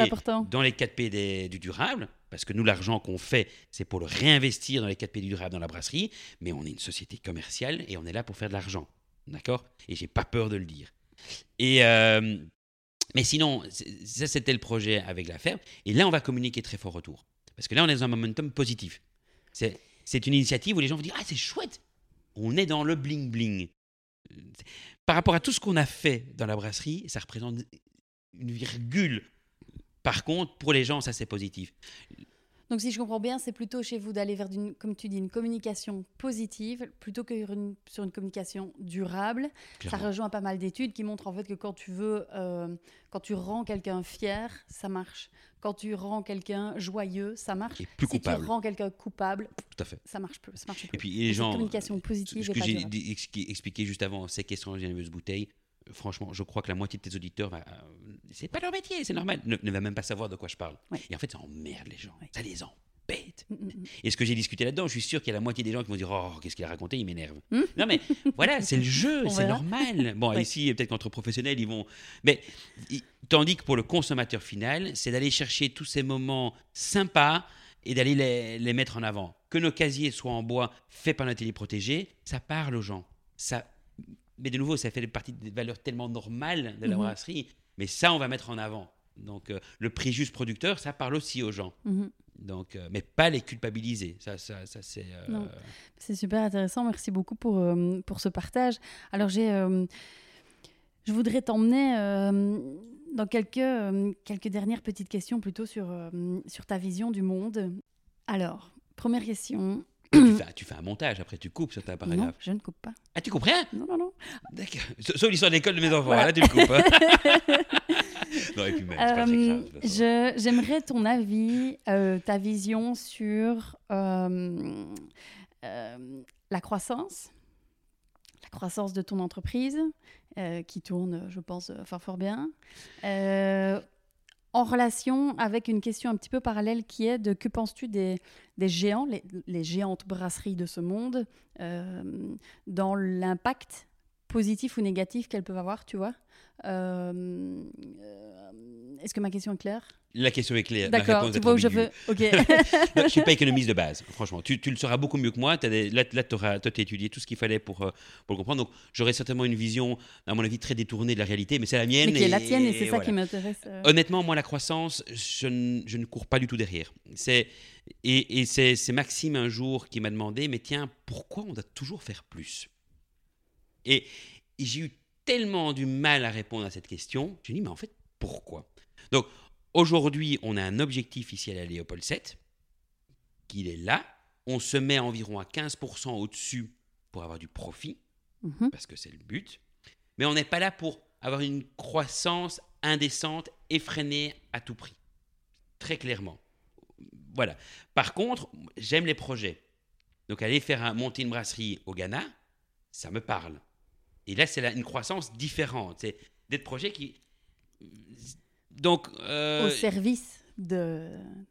dans les 4P des- du durable, parce que nous, l'argent qu'on fait, c'est pour le réinvestir dans les 4P du durable dans la brasserie, mais on est une société commerciale et on est là pour faire de l'argent. D'accord? Et j'ai pas peur de le dire. Et. euh, mais sinon, ça c'était le projet avec la ferme. Et là, on va communiquer très fort autour. Parce que là, on est dans un momentum positif. C'est c'est une initiative où les gens vont dire Ah, c'est chouette On est dans le bling-bling. Par rapport à tout ce qu'on a fait dans la brasserie, ça représente une virgule. Par contre, pour les gens, ça c'est positif. Donc, si je comprends bien, c'est plutôt chez vous d'aller vers, une, comme tu dis, une communication positive plutôt que sur une, sur une communication durable. Ça rejoint pas mal d'études qui montrent en fait que quand tu veux, euh, quand tu rends quelqu'un fier, ça marche. Quand tu rends quelqu'un joyeux, ça marche. Et plus si coupable. tu rends quelqu'un coupable, Tout à fait. ça marche plus. Ça marche plus. Et puis les gens. communication positive Ce et que pas j'ai expliqué juste avant, questions de bouteille, euh, franchement, je crois que la moitié de tes auditeurs, va, euh, c'est pas leur métier, c'est normal, ne, ne va même pas savoir de quoi je parle. Ouais. Et en fait, ça emmerde les gens. Ouais. Ça les embête. Mm, mm, mm. Et ce que j'ai discuté là-dedans, je suis sûr qu'il y a la moitié des gens qui vont dire Oh, qu'est-ce qu'il a raconté Il m'énerve. Hmm Non, mais voilà, c'est le jeu, c'est normal. Bon, Ouais. ici, peut-être qu'entre professionnels, ils vont. Mais tandis que pour le consommateur final, c'est d'aller chercher tous ces moments sympas et d'aller les, les mettre en avant. Que nos casiers soient en bois, faits par un atelier protégé, ça parle aux gens. Ça... Mais de nouveau, ça fait partie des valeurs tellement normales de la Mhm. brasserie. Mais ça, on va mettre en avant. Donc, euh, le prix juste producteur, ça parle aussi aux gens. Mhm. Donc, euh, mais pas les culpabiliser. Ça, ça, ça c'est. euh. C'est super intéressant. Merci beaucoup pour, euh, pour ce partage. Alors, j'ai, je voudrais t'emmener dans quelques, quelques dernières petites questions plutôt sur, sur ta vision du monde. Alors, première question. Tu, fais, tu fais un montage, après tu coupes sur ta Non, paragraphe. je ne coupe pas. Ah, tu coupes rien? Non, non, non. D'accord. Sa- Sauf l'histoire d'école de mes enfants, Voilà. là tu le coupes. hein. non, et puis même, c'est pas très Euh, grave. de J'aimerais ton avis, euh, ta vision sur euh, la croissance, la croissance de ton entreprise, qui tourne, je pense, fort fort bien, en relation avec une question un petit peu parallèle qui est de que penses-tu des, géants, les, les géantes brasseries de ce monde, euh, dans l'impact positif ou négatif qu'elles peuvent avoir, tu vois? Euh, euh, Est-ce que ma question est claire? La question est claire. D'accord, tu vois où je veux. Ok. Non, je ne suis pas économiste de base, franchement. Tu, tu le sauras beaucoup mieux que moi. Des- là, là tu as étudié tout ce qu'il fallait pour, euh, pour le comprendre. Donc, j'aurais certainement une vision, à mon avis, très détournée de la réalité, mais c'est la mienne. Mais qui est la tienne et c'est ça voilà. qui m'intéresse. euh. Honnêtement, moi, la croissance, je, ne- je ne cours pas du tout derrière. C'est, et et c'est, c'est Maxime un jour qui m'a demandé, mais tiens, pourquoi on doit toujours faire plus? Et, et j'ai eu tellement du mal à répondre à cette question. J'ai dit, mais en fait, pourquoi? Donc, aujourd'hui, on a un objectif ici à la Léopold 7, qu'il est là. On se met environ à 15% au-dessus pour avoir du profit Mhm. parce que c'est le but. Mais on n'est pas là pour avoir une croissance indécente, effrénée à tout prix. Très clairement. Voilà. Par contre, j'aime les projets. Donc aller faire un, monter une brasserie au Ghana, ça me parle. Et là, c'est une croissance différente. C'est des projets qui... Donc... euh, Au service de.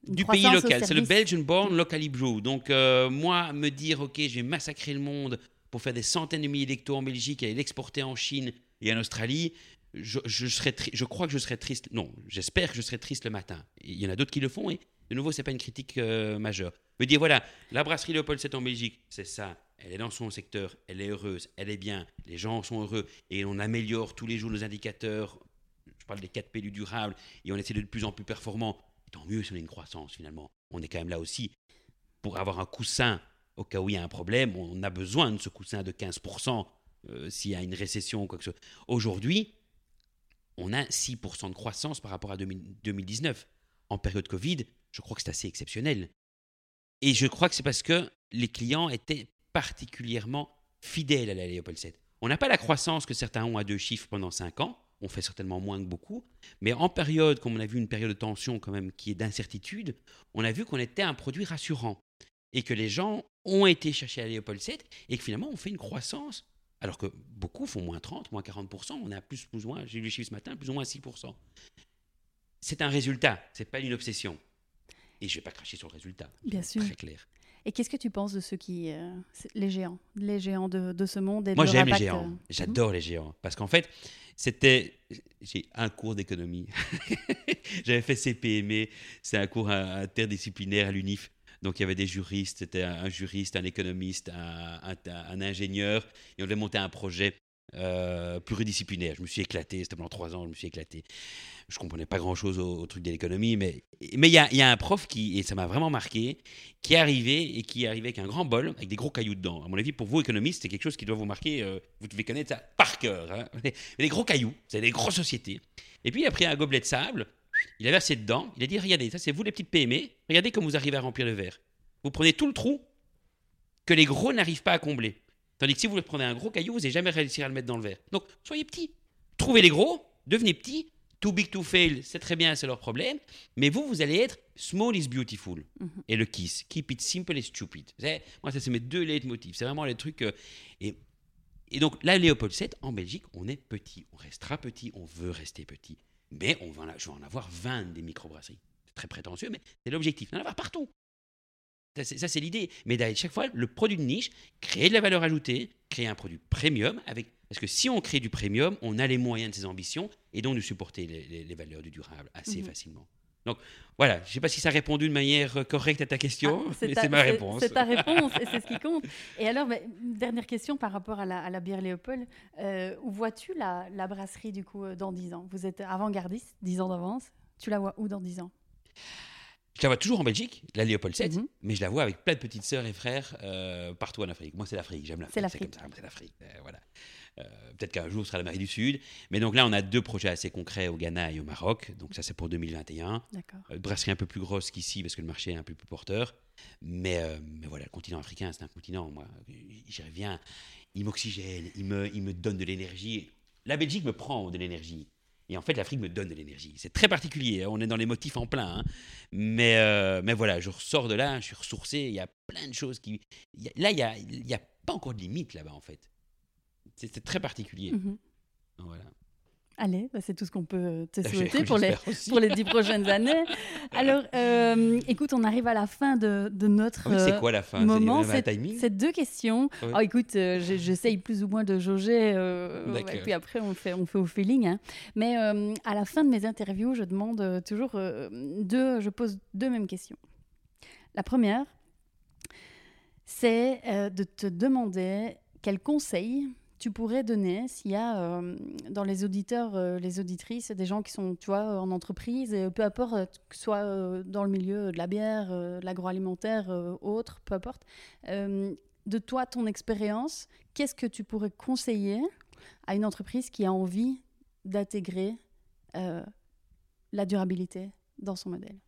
du pays local. C'est le. Belgian Born Locally Brew. Donc, euh, moi, me dire, OK, je vais massacrer le monde pour faire des centaines de milliers d'hectos en Belgique et l'exporter en Chine et en Australie, je, je, serais je crois que je serais triste. Non, j'espère que je serais triste le matin. Il y en a d'autres qui le font et de nouveau, c'est pas une critique euh, majeure. Me dire, voilà, la brasserie Léopold 7 en Belgique, c'est ça. Elle est dans son secteur, elle est heureuse, elle est bien, les gens sont heureux et on améliore tous les jours nos indicateurs. Je parle des 4 P du durable et on essaie d'être de plus en plus performant. Tant mieux si on a une croissance finalement. On est quand même là aussi pour avoir un coussin au cas où il y a un problème. On a besoin de ce coussin de 15% euh, s'il y a une récession ou quoi que ce soit. Aujourd'hui, on a 6% de croissance par rapport à 2000 2019. En période Covid, je crois que c'est assez exceptionnel. Et je crois que c'est parce que les clients étaient particulièrement fidèles à la Léopold 7. On n'a pas la croissance que certains ont à deux chiffres pendant 5 ans. On fait certainement moins que beaucoup. Mais en période, comme on a vu une période de tension quand même qui est d'incertitude, on a vu qu'on était un produit rassurant. Et que les gens ont été chercher à Léopold 7 et que finalement on fait une croissance. Alors que beaucoup font moins 30, moins 40%. On a plus, plus ou moins, j'ai vu les chiffres ce matin, plus ou moins 6%. C'est un résultat, c'est pas une obsession. Et je vais pas cracher sur le résultat. Bien sûr. Très clair. Et qu'est-ce que tu penses de ceux qui. euh, les géants, les géants de, de ce monde et Moi, j'aime les géants. euh, J'adore les géants. Parce qu'en fait, c'était. J'ai un cours d'économie. J'avais fait CPME. C'est un cours interdisciplinaire à l'UNIF. Donc, il y avait des juristes. C'était un, un juriste, un économiste, un, un- un ingénieur. Et on devait monter un projet euh, pluridisciplinaire. Je me suis éclaté. C'était pendant trois ans. Je me suis éclaté. Je comprenais pas grand-chose au, au truc de l'économie. Mais mais il y, a, il y a un prof qui, et ça m'a vraiment marqué, qui est arrivé et qui est arrivé avec un grand bol, avec des gros cailloux dedans. À mon avis, pour vous, économistes, c'est quelque chose qui doit vous marquer. euh, vous devez connaître ça par cœur. hein. Mais Les gros cailloux, c'est des grosses sociétés. Et puis, il a pris un gobelet de sable, il a versé dedans, il a dit Regardez, ça, c'est vous, les petites PME, regardez comme vous arrivez à remplir le verre. Vous prenez tout le trou que les gros n'arrivent pas à combler. Tandis que si vous prenez un gros caillou, vous n'allez jamais réussir à le mettre dans le verre. Donc, soyez petits. Trouvez les gros, devenez petits. Too big to fail, c'est très bien, c'est leur problème. Mais vous, vous allez être small is beautiful. Mhm. Et le kiss, keep it simple and stupid. Moi, ça, c'est mes deux leitmotifs. C'est vraiment les trucs. euh, et, et donc, là, Léopold VII, en Belgique, on est petit. On restera petit, on veut rester petit. Mais on va, je vais en avoir 20 des microbrasseries. C'est très prétentieux, mais c'est l'objectif. Y en avoir partout. Ça, c'est- l'idée. Mais d'aller chaque fois, le produit de niche, créer de la valeur ajoutée, créer un produit premium. Avec... Parce que si on crée du premium, on a les moyens de ses ambitions et donc de supporter les, les- les valeurs du durable assez Mhm. facilement. Donc voilà, je ne sais pas si ça a répondu de manière euh, correcte à ta question, Ah, mais c'est ma réponse. C'est ta réponse et c'est ce qui compte. Et alors, bah, une dernière question par rapport à la, à la bière Léopold. Euh, où vois-tu la, la brasserie du coup euh, dans 10 ans? Vous êtes avant-gardiste, 10 ans d'avance. Tu la vois où dans 10 ans? Je la vois toujours en Belgique, la Léopold VII, Mhm. mais je la vois avec plein de petites sœurs et frères euh, partout en Afrique. Moi, c'est l'Afrique, j'aime l'Afrique. C'est C'est l'Afrique. comme ça, c'est l'Afrique. euh, voilà. Euh, Peut-être qu'un jour, ce sera l'Amérique du Sud. Mais donc là, on a deux projets assez concrets au Ghana et au Maroc. Donc ça, c'est pour 2021. D'accord. Brasserie un peu plus grosse qu'ici parce que le marché est un peu plus porteur. Mais, mais voilà, le continent africain, c'est un continent, moi, j'y reviens. Il m'oxygène, il me, il me donne de l'énergie. La Belgique me prend de l'énergie. Et en fait, l'Afrique me donne de l'énergie. C'est très particulier. hein, On est dans les motifs en plein. hein. Mais, euh, mais voilà, je ressors de là, je suis ressourcé. Il y a plein de choses qui. il y a- là, il n'y a, y a pas encore de limite là-bas, en fait. C'est c'est très particulier. Mhm. Voilà. Allez, bah, c'est tout ce qu'on peut euh, te J'ai- souhaiter pour les, aussi. pour les 10 prochaines années. Alors, euh, écoute, on arrive à la fin de, de notre. Ah oui, c'est euh, quoi la fin? Moment, C'est deux questions. Oui. Oh, écoute, euh, j'essaye plus ou moins de jauger, euh, et puis après on fait, on fait au feeling. hein. Mais à la fin de mes interviews, je demande toujours deux, je pose deux mêmes questions. La première, c'est de te demander quels conseils tu pourrais donner s'il y a euh, dans les auditeurs, euh, les auditrices, des gens qui sont, tu en entreprise, peu importe, euh, que ce soit dans le milieu de la bière, de l'agroalimentaire, autre, peu importe, de toi, ton expérience, qu'est-ce que tu pourrais conseiller à une entreprise qui a envie d'intégrer la durabilité dans son modèle?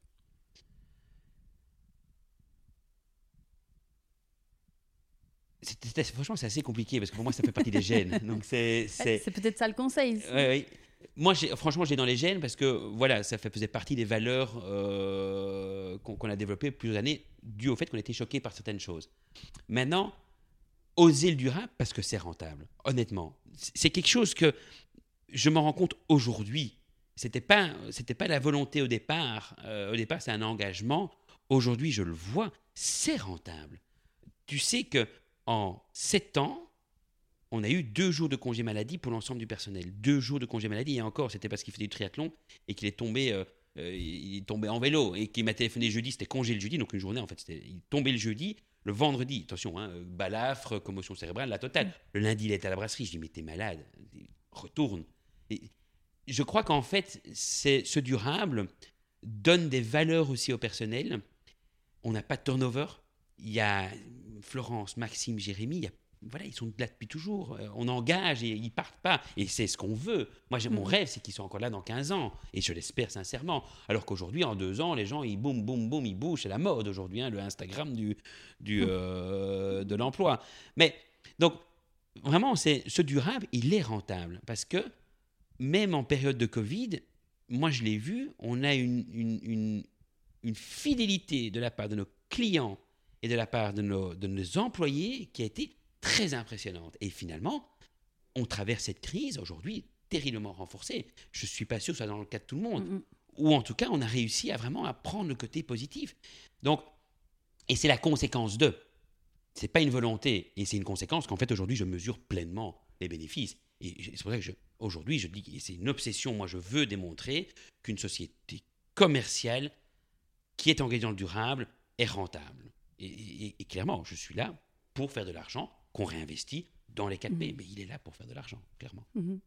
Franchement, c'est assez compliqué parce que pour moi, ça fait partie des gènes. Donc, c'est. c'est- peut-être ça le conseil. Ouais, ouais. Moi, franchement, j'ai dans les gènes parce que voilà, ça faisait partie des valeurs euh, qu'on a développées plusieurs années, dû au fait qu'on était choqué par certaines choses. Maintenant, oser le durable parce que c'est rentable. Honnêtement, c'est c'est quelque chose que je m'en rends compte aujourd'hui. C'était pas, c'était pas la volonté au départ. Euh, au départ, c'est un engagement. Aujourd'hui, je le vois, c'est rentable. Tu sais que en sept ans, on a eu deux jours de congé maladie pour l'ensemble du personnel. Deux jours de congé maladie, et encore, c'était parce qu'il faisait du triathlon et qu'il est tombé, euh, euh, il est tombé en vélo et qu'il m'a téléphoné jeudi, c'était congé le jeudi, donc une journée en fait, il tombait le jeudi, le vendredi, attention, hein, balafre, commotion cérébrale, la totale. Le lundi, il était à la brasserie, je dis, mais t'es malade, retourne. Et je crois qu'en fait, ce durable donne des valeurs aussi au personnel. On n'a pas de turnover. Il y a Florence, Maxime, Jérémy, il y a voilà, ils sont là depuis toujours. Euh, On engage et ils partent pas. Et c'est ce qu'on veut. Moi, j'ai- mon Mhm. rêve, c'est qu'ils soient encore là dans 15 ans. Et je l'espère sincèrement. Alors qu'aujourd'hui, en deux ans, les gens, ils boum, boum, boum, ils bougent. C'est la mode aujourd'hui, hein, le Instagram du, du, euh, de l'emploi. Mais donc, vraiment, c'est ce durable, il est rentable. Parce que même en période de Covid, moi, je l'ai vu, on a une, une, une, une fidélité de la part de nos clients et de la part de nos, de nos employés qui a été très impressionnante. Et finalement, on traverse cette crise aujourd'hui terriblement renforcée. Je ne suis pas sûr que ce soit dans le cas de tout le monde. Mm. Ou en tout cas, on a réussi à vraiment à prendre le côté positif. Donc, Et c'est la conséquence de. C'est pas une volonté. Et c'est une conséquence qu'en fait, aujourd'hui, je mesure pleinement les bénéfices. Et c'est pour ça que aujourd'hui, je dis que c'est une obsession. Moi, je veux démontrer qu'une société commerciale qui est engagée dans le durable est rentable. Et, clairement, je suis là pour faire de l'argent qu'on réinvestit dans les 4P. Mhm. Mais il est là pour faire de l'argent, clairement. Mhm.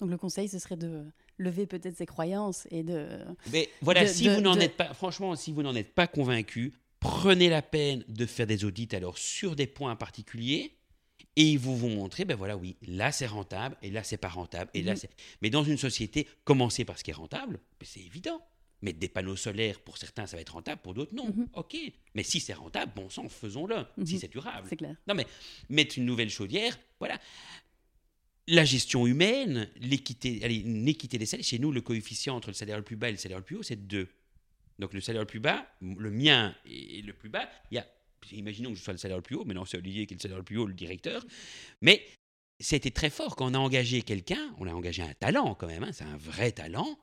Donc le conseil, ce serait de lever peut-être ses croyances et de... Mais voilà, si vous n'en êtes pas, franchement, si vous n'en êtes pas convaincu, prenez la peine de faire des audits alors sur des points particuliers et ils vous vont montrer, ben voilà, oui, là c'est rentable et là c'est pas rentable. Et là mhm. c'est... Mais dans une société, commencer par ce qui est rentable, ben, c'est évident. Mettre des panneaux solaires, pour certains, ça va être rentable, pour d'autres, non. Mhm. OK. Mais si c'est rentable, bon sang, faisons-le. Si mhm. c'est durable. C'est clair. Non, mais mettre une nouvelle chaudière, voilà. La gestion humaine, l'équité, allez, une équité des salaires. Chez nous, le coefficient entre le salaire le plus bas et le salaire le plus haut, c'est 2. Donc le salaire le plus bas, le mien et le plus bas, il y a, imaginons que je sois le salaire le plus haut, mais non, c'est Olivier qui est le salaire le plus haut, le directeur. Mais c'était très fort quand on a engagé quelqu'un, on a engagé un talent quand même, hein, c'est un vrai talent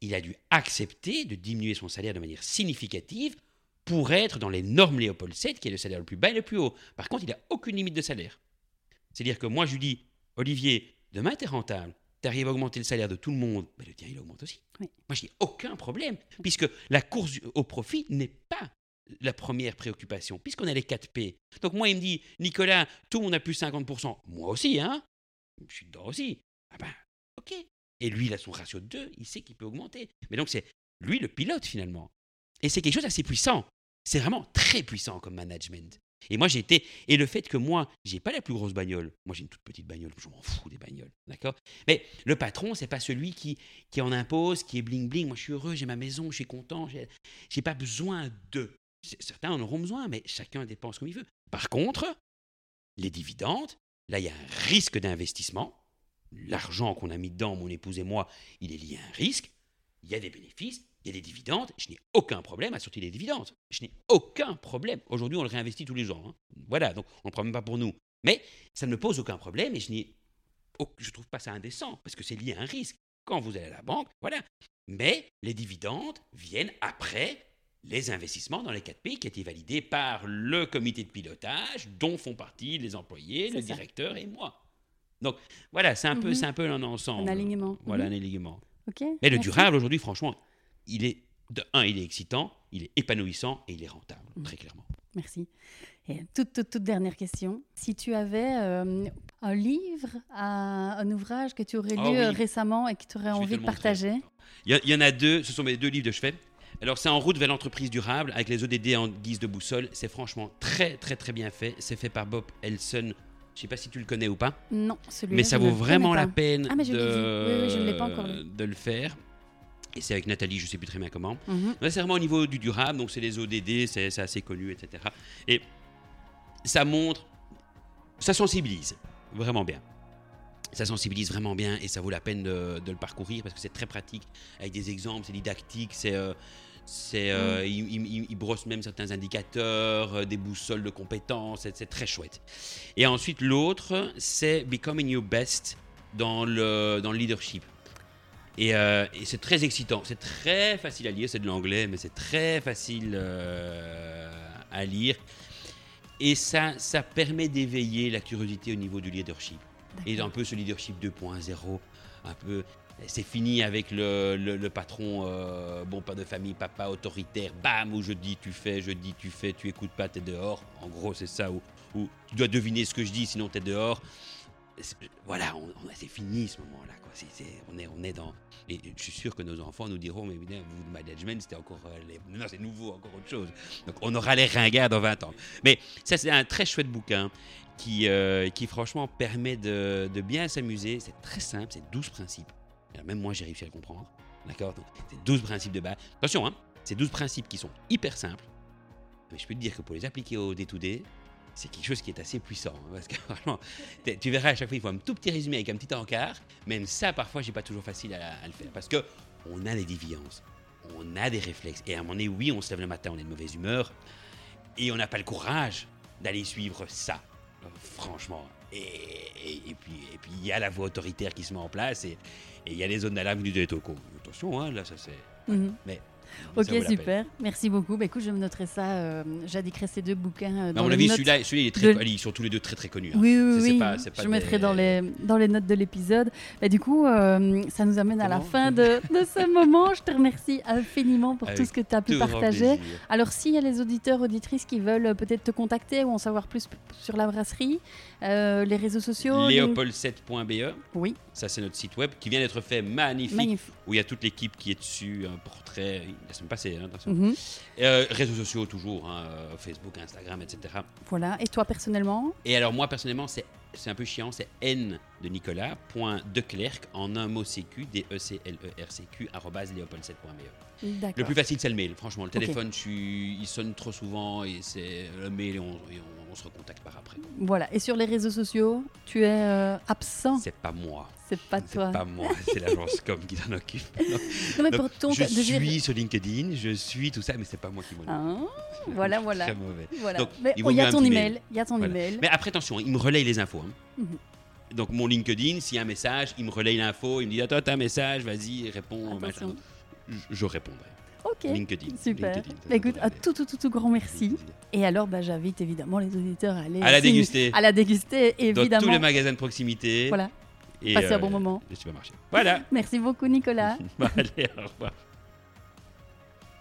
il a dû accepter de diminuer son salaire de manière significative pour être dans les normes Léopold VII, qui est le salaire le plus bas et le plus haut. Par contre, il n'a aucune limite de salaire. C'est-à-dire que moi, je lui dis, Olivier, demain, tu es rentable, tu arrives à augmenter le salaire de tout le monde, ben, le tien, il augmente aussi. Moi, je dis, aucun problème, puisque la course au profit n'est pas la première préoccupation, puisqu'on a les 4 P. Donc moi, il me dit, Nicolas, tout le monde a plus 50%. Moi aussi, hein Je suis dedans aussi. Ah ben, ok. Et lui, il a son ratio de 2, il sait qu'il peut augmenter. Mais donc, c'est lui le pilote finalement. Et c'est quelque chose d'assez puissant. C'est vraiment très puissant comme management. Et moi, j'ai été. Et le fait que moi, j'ai pas la plus grosse bagnole. Moi, j'ai une toute petite bagnole. Je m'en fous des bagnoles. D'accord? Mais le patron, c'est pas celui qui, qui en impose, qui est bling-bling. Moi, je suis heureux, j'ai ma maison, je suis content. J'ai pas besoin de. Certains en auront besoin, mais chacun dépense comme il veut. Par contre, les dividendes, là, il y a un risque d'investissement l'argent qu'on a mis dedans, mon épouse et moi, il est lié à un risque. Il y a des bénéfices, il y a des dividendes. Je n'ai aucun problème à sortir les dividendes. Je n'ai aucun problème. Aujourd'hui, on le réinvestit tous les ans. Hein. Voilà, donc on ne prend même pas pour nous. Mais ça ne me pose aucun problème et je n'ai je trouve pas ça indécent parce que c'est lié à un risque. Quand vous allez à la banque, voilà. Mais les dividendes viennent après les investissements dans les 4 pays qui ont été validés par le comité de pilotage dont font partie les employés, le directeur et moi. Donc voilà, c'est un, peu, mhm. c'est un peu un ensemble. Un alignement. Voilà, mhm. un alignement. Mais le durable, aujourd'hui, franchement, il est, de un, il est excitant, il est épanouissant et il est rentable, mhm. très clairement. Merci. Et toute, toute, dernière question. Si tu avais euh, un livre, un, ouvrage que tu aurais ah lu euh, récemment et que tu aurais envie de partager? Il y, en a deux, ce sont mes deux livres de chevet. Alors c'est En route vers l'entreprise durable avec les ODD en guise de boussole. C'est franchement très très très bien fait. C'est fait par Bob Elson je sais pas si tu le connais ou pas. Non, celui-là. Mais ça vaut vraiment la peine ah, de, le faire. Et c'est avec Nathalie, je sais plus très bien comment. Mhm. C'est vraiment au niveau du durable, donc c'est les ODD, c'est assez connu, etc. Et ça montre, ça sensibilise vraiment bien. Ça sensibilise vraiment bien et ça vaut la peine de, le parcourir parce que c'est très pratique, avec des exemples, c'est didactique, c'est euh, c'est, euh, mm. il, brosse même certains indicateurs, euh, des boussoles de compétences, c'est très chouette. Et ensuite, l'autre, c'est Becoming Your Best dans le, dans le leadership. Et, euh, et c'est très excitant, c'est très facile à lire, c'est de l'anglais, mais c'est très facile à lire. Et ça, ça permet d'éveiller la curiosité au niveau du leadership. Et un peu ce leadership 2.0, un peu c'est fini avec le, patron, euh, bon, pas de famille, papa autoritaire, bam, où je dis tu fais, je dis tu fais, tu écoutes pas, t'es dehors. En gros, c'est ça, où, tu dois deviner ce que je dis, sinon t'es dehors. Voilà, on, c'est fini ce moment-là. On, est, on est dans. Et je suis sûr que nos enfants nous diront Mais vous, management, c'était encore. Euh, non, c'est nouveau, encore autre chose. Donc, on aura les ringards dans 20 ans. Mais ça, c'est un très chouette bouquin qui, euh, qui franchement, permet de, de bien s'amuser. C'est très simple, c'est 12 principes. Même moi, j'ai réussi à le comprendre. D'accord? C'est 12 principes de base. Attention, hein, c'est 12 principes qui sont hyper simples. Mais je peux te dire que pour les appliquer au day-to-day, c'est quelque chose qui est assez puissant. Hein, parce que vraiment, tu verras à chaque fois, il faut un tout petit résumé avec un petit encart. Même ça, parfois, j'ai pas toujours facile à, le faire. Parce que on a des déviances, on a des réflexes. Et à un moment donné, oui, on se lève le matin, on est de mauvaise humeur. Et on n'a pas le courage d'aller suivre ça. Franchement. Et, puis, et puis, il y a la voix autoritaire qui se met en place. Et, il y a les zones d'alarme du Toco. Attention, hein, là, ça c'est. Mhm. Mais Ok, super. Merci beaucoup. Bah, écoute, je me noterai ça. Euh, J'indiquerai ces deux bouquins. euh, À dans mon les avis, celui-là, il est très, de- ils sont tous les deux très très connus. hein. Oui, oui, oui. pas- c'est pas je mettrai des- dans les, dans les notes de l'épisode. Bah, du coup, euh, ça nous amène à la fin de, de ce moment. Je te remercie infiniment pour tout ce que tu as pu partager. Alors, s'il y a les auditeurs, auditrices qui veulent euh, peut-être te contacter ou en savoir plus sur la brasserie, euh, les réseaux sociaux. les- Léopold7.be, Oui, ça c'est notre site web qui vient d'être fait magnifique, magnifique. où il y a toute l'équipe qui est dessus, un portrait, la semaine passée, hein, attention. Euh, réseaux sociaux toujours, hein, Facebook, Instagram, etc. Voilà. Et toi, personnellement? Et alors moi personnellement, c'est un peu chiant, c'est n de Nicolas, point de Clerc, en un mot CQ, d e c l e r c q arobase léopold7.be. Le plus facile, c'est le mail. Franchement, le téléphone, il sonne trop souvent et c'est le mail et on, et on- on se recontacte par après. Voilà. Et sur les réseaux sociaux, tu es euh, absent. C'est pas moi. C'est pas C'est toi. pas moi, c'est l'agence com qui s'en occupe. Non, mais Donc, pour ton je suis sur LinkedIn, je suis tout ça, mais c'est pas moi qui m'en occupe. Ah, voilà, voilà. Très mauvais. Voilà. Donc, Mais il oh, y a ton email. mail. Il y a ton Voilà. email. Mais après, attention, il me relaye les infos. hein. Mhm. Donc, mon LinkedIn, s'il y a un message, il me relaye l'info, il me dit Attends, t'as un message, vas-y, réponds. Je, je répondrai. Ok. LinkedIn. Super. LinkedIn, Bah, écoute, un tout, tout, tout, tout grand merci. Et alors, bah, j'invite évidemment les auditeurs à aller À la déguster. À la déguster, Dans évidemment. tous les magasins de proximité. Voilà. Et, Passez un euh, bon moment. Les supermarchés. Voilà. Merci beaucoup, Nicolas. Bon, allez, au revoir.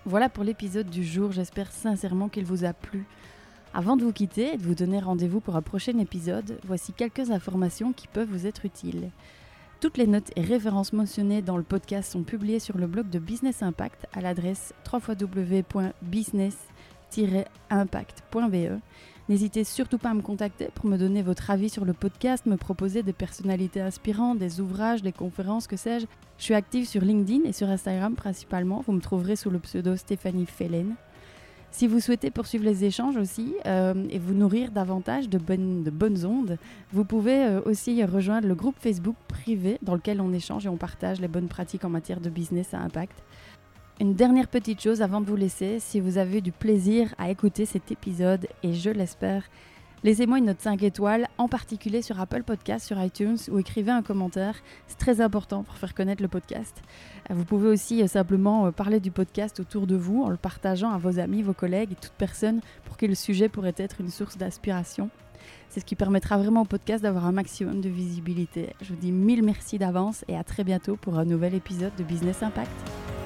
Voilà pour l'épisode du jour. J'espère sincèrement qu'il vous a plu. Avant de vous quitter et de vous donner rendez-vous pour un prochain épisode, voici quelques informations qui peuvent vous être utiles. Toutes les notes et références mentionnées dans le podcast sont publiées sur le blog de Business Impact à l'adresse www.business-impact.be. N'hésitez surtout pas à me contacter pour me donner votre avis sur le podcast, me proposer des personnalités inspirantes, des ouvrages, des conférences, que sais-je. Je suis active sur LinkedIn et sur Instagram principalement. Vous me trouverez sous le pseudo Stéphanie Fellen. Si vous souhaitez poursuivre les échanges aussi euh, et vous nourrir davantage de bonnes, de bonnes ondes, vous pouvez euh, aussi rejoindre le groupe Facebook privé dans lequel on échange et on partage les bonnes pratiques en matière de business à impact. Une dernière petite chose avant de vous laisser, si vous avez du plaisir à écouter cet épisode, et je l'espère, laissez-moi une note 5 étoiles, en particulier sur Apple Podcast, sur iTunes, ou écrivez un commentaire. C'est très important pour faire connaître le podcast. Euh, Vous pouvez aussi euh, simplement euh, parler du podcast autour de vous en le partageant à vos amis, vos collègues et toute personne pour qui le sujet pourrait être une source d'inspiration. C'est ce qui permettra vraiment au podcast d'avoir un maximum de visibilité. Je vous dis mille merci d'avance et à très bientôt pour un nouvel épisode de Business Impact.